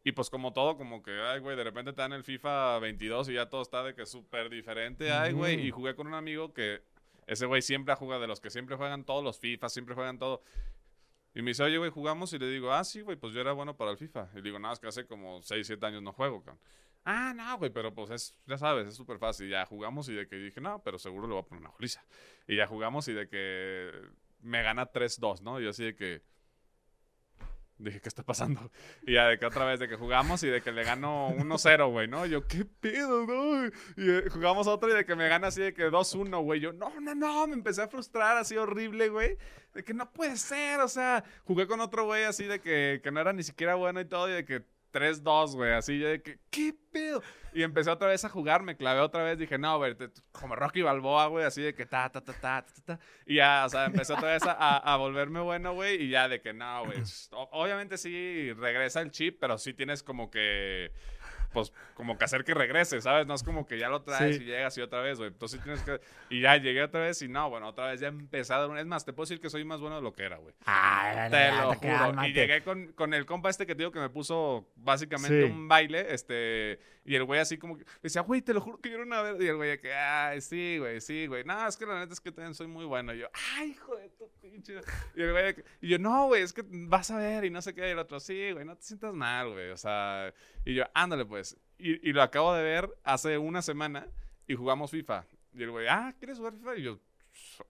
Y pues como todo, como que, ay, güey, de repente te dan el FIFA 22 y ya todo está de que súper diferente. Ay, güey, y jugué con un amigo que ese güey siempre ha jugado, de los que siempre juegan todos los FIFA, siempre juegan todo. Y me dice, oye, güey, jugamos. Y le digo, ah, sí, güey, pues yo era bueno para el FIFA. Y le digo, nada, es que hace como 6, 7 años no juego, cabrón. Ah, no, güey, pero pues es, ya sabes, es súper fácil. Ya jugamos y de que dije, no, pero seguro le voy a poner una goliza. Y ya jugamos y de que me gana 3-2, ¿no? Y yo así de que. Dije, ¿qué está pasando? Y ya de que otra vez de que jugamos y de que le gano 1-0, güey, ¿no? Yo, ¿qué pedo, no? Y eh, jugamos otro y de que me gana así de que 2-1, güey. Yo, no, no, no, me empecé a frustrar así horrible, güey. De que no puede ser, o sea, jugué con otro güey así de que, que no era ni siquiera bueno y todo y de que 3-2, güey, así yo de que, ¿qué pedo? Y empecé otra vez a jugar, me clavé otra vez, dije, no, güey, como Rocky Balboa, güey, así de que ta, ta, ta, ta, ta, ta. Y ya, o sea, empecé otra vez a, a- a volverme bueno, güey, y ya de que no, güey. Obviamente sí regresa el chip, pero sí tienes como que, pues, como que hacer que regrese, ¿sabes? No es como que ya lo traes Sí. y llegas y otra vez, güey. Entonces tienes que. Y ya llegué otra vez y no, bueno, otra vez ya dar un. Es más, te puedo decir que soy más bueno de lo que era, güey. Ay, Te lo juro. cálmate. Y llegué con, con el compa este que te digo que me puso básicamente Sí. un baile, este, y el güey así como que decía, güey, te lo juro que yo era una vez. Y el güey que, ay, sí, güey, sí, güey. No, es que la neta es que también soy muy bueno. Y yo, ay, hijo de tu Y el güey y yo, no, güey, es que vas a ver y no sé qué. Y el otro, sí, güey, no te sientas mal, güey. O sea, y yo, ándale, pues. Y, y lo acabo de ver hace una semana y jugamos FIFA. Y el güey, ah, ¿quieres jugar FIFA? Y yo,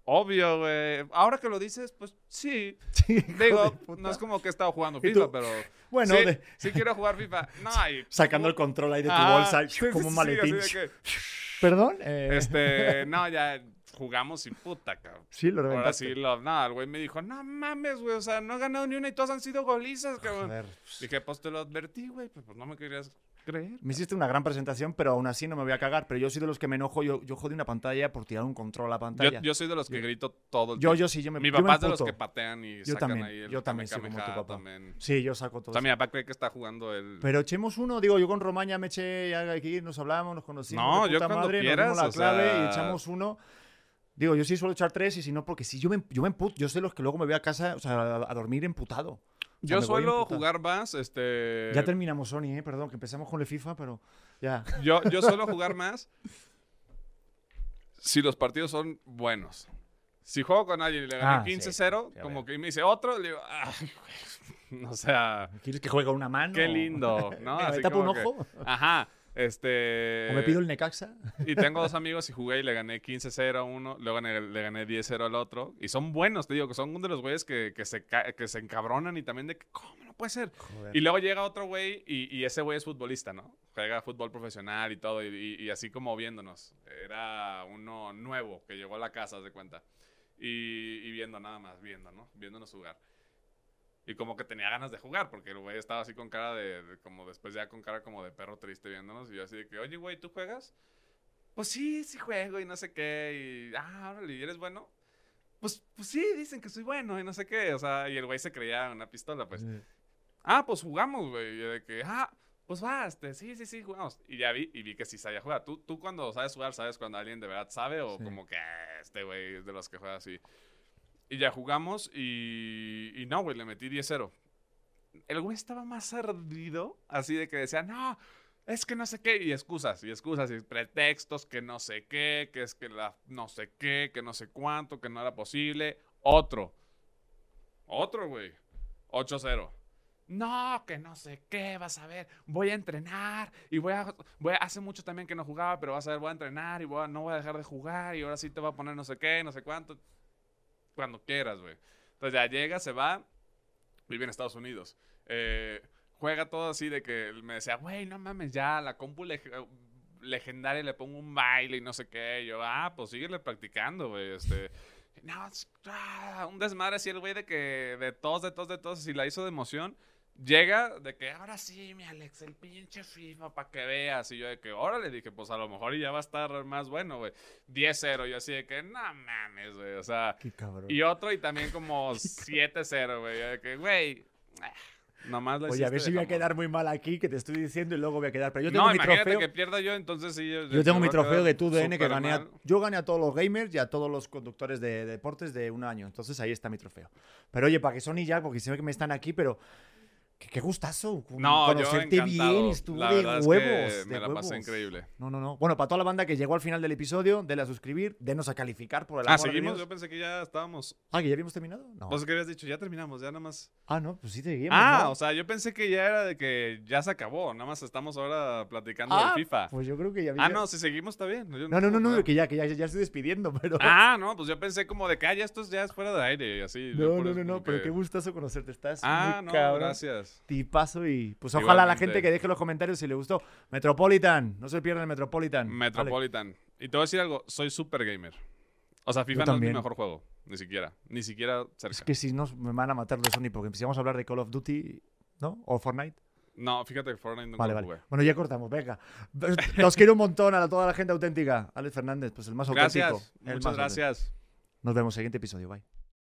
obvio, güey. Ahora que lo dices, pues sí. Sí, Digo, no es como que he estado jugando ¿Y FIFA, pero. Bueno, sí, de- sí quiero jugar FIFA. No, y- sacando el control ahí de tu Ah, bolsa, sí, como un maletín. que, Perdón. eh, este, no, ya jugamos y puta, cabrón. sí, lo Ahora reventaste. sí, lo, no, el güey me dijo, no mames, güey, o sea, no he ganado ni una y todas han sido golizas, cabrón. Joder. Dije, pues te lo advertí, güey, pues, pues no me querías creer. Me hiciste una gran presentación, pero aún así no me voy a cagar. Pero yo soy de los que me enojo. Yo, yo jodí una pantalla por tirar un control a la Yo, pantalla. yo soy de los que grito todo el yo, tiempo. yo sí, yo me Mi yo me papá es de los que patean y Yo sacan también, ahí el yo también soy como tu papá. también. Sí, yo saco todo. O sea, mi papá cree que está jugando el... Pero echemos uno, digo, yo con Romaña me eché aquí, nos hablamos, nos conocimos. No, de yo cuando madre, quieras, nos dimos la clave y sea- echamos uno. Digo, yo sí suelo echar tres y si no, porque si yo me, yo me emputo, yo sé los que luego me voy a casa, o sea, a, a dormir emputado. O sea, Yo suelo jugar más, este... Ya terminamos Sony, eh, perdón, que empezamos con el FIFA, pero ya. Yo, yo suelo jugar más si los partidos son buenos. Si juego con alguien y le gané Ah, sí, 15-0, ya como que me dice otro, le digo, "Ay, güey". o sea, ¿Quieres que juegue una mano? qué lindo, ¿no? Así me un que- ojo. Ajá, este... O me pido el Necaxa. Y tengo dos amigos y jugué y le gané 15-0 a uno, luego le gané 10-0 al otro. Y son buenos, te digo, que son uno de los güeyes que, que, se, que se encabronan y también de que, ¿cómo no puede ser? Joder. Y luego llega otro güey y, y ese güey es futbolista, ¿no? Juega fútbol profesional y todo, y, y- y así como viéndonos. Era uno nuevo que llegó a la casa, de cuenta. Y, y viendo nada más, viendo, ¿no? Viéndonos jugar. Y como que tenía ganas de jugar, porque el güey estaba así con cara de, de- como después ya con cara como de perro triste viéndonos. Y yo así de que, oye, güey, ¿tú juegas? Pues sí, sí juego y no sé qué. Y, ah, órale, ¿y eres bueno? Pues, pues sí, dicen que soy bueno y no sé qué. O sea, y el güey se creía una pistola, pues. Ah, pues jugamos, güey. Y de que, ah, pues va, este, sí, sí, sí, jugamos. Y ya vi, y vi que sí sabía jugar. ¿Tú, tú cuando sabes jugar, sabes cuando alguien de verdad sabe o Sí. como que "Ah, este güey es de los que juega así. Y ya jugamos y, y no, güey, le metí 10-0. El güey estaba más ardido, así de que decía, no, es que no sé qué, y excusas, y excusas, y pretextos, que no sé qué, que es que la no sé qué, que no sé cuánto, que no era posible. Otro. Otro, güey. 8-0. No, que no sé qué, vas a ver, voy a entrenar y voy a, voy hace mucho también que no jugaba, pero vas a ver, voy a entrenar y no voy a dejar de jugar y ahora sí te voy a poner no sé qué, no sé cuánto, cuando quieras, güey. Entonces ya llega, se va, vive en Estados Unidos. Eh, juega todo así de que me decía, güey, no mames, ya, la compu leg- legendaria le pongo un baile y no sé qué. Yo, ah, pues síguele practicando, güey, este... No, ah, un desmadre así el güey de que de todos, de todos, de todos, y la hizo de emoción. Llega de que ahora sí, mi Alex, el pinche FIFA para que veas. Y yo de que, órale, dije, pues a lo mejor ya va a estar más bueno, güey. 10-0, yo así de que, no mames, güey. O sea, Qué cabrón. y otro y también como 7-0, güey. Yo de que, güey, ah, nomás lo Oye, a ver si voy a de quedar muy mal aquí, que te estoy diciendo y luego voy a quedar. Pero yo tengo No, mi trofeo. que pierda yo, entonces sí. Yo, Yo tengo mi trofeo de quedar tu DN que gané. a- yo gané a todos los gamers y a todos los conductores de deportes de un año. Entonces ahí está mi trofeo. Pero oye, para que Sony ya, porque se ve que me están aquí, pero qué, qué gustazo. con- No, yo conocerte encantado. bien, estuvo La de verdad es que huevos. me de la pasé huevos. increíble. No, no, no. Bueno, para toda la banda que llegó al final del episodio, denle a suscribir, denos a calificar por el Ah, amor de seguimos. Dios. Yo pensé que ya estábamos. Ah, que ya habíamos terminado. No. Vos que habías dicho, ya terminamos, ya nada más. ah, no, pues sí seguimos. Ah, ¿no? o sea, yo pensé que ya era de que ya se acabó. Nada más estamos ahora platicando Ah, del FIFA. Pues yo creo que ya había. Ah, no, si seguimos está bien. Yo No, no, no, no, que ya, que ya, ya estoy despidiendo, pero. Ah, no, pues yo pensé como de que ah, ya esto ya es fuera de aire y así. yo no, no, no, no, pero qué gustazo conocerte. Estás. Ah, muy no, cabrón. gracias. Tipazo y pues ojalá la Igualmente. gente que deje los comentarios si le gustó. Metropolitan, no se pierdan el Metropolitan. Metropolitan. Y te voy a decir algo, soy super gamer. O sea, FIFA no es mi mejor juego, ni siquiera, ni siquiera cerca. Es que si no me van a matar de Sony porque empezamos a hablar de Call of Duty, ¿no? O Fortnite. No, fíjate que Fortnite nunca Vale, vale. jugué. Bueno, ya cortamos, venga. Los quiero un montón a toda la gente auténtica. Alex Fernández, pues el más auténtico. Gracias, el muchas más gracias. Nos vemos en el siguiente episodio. Bye.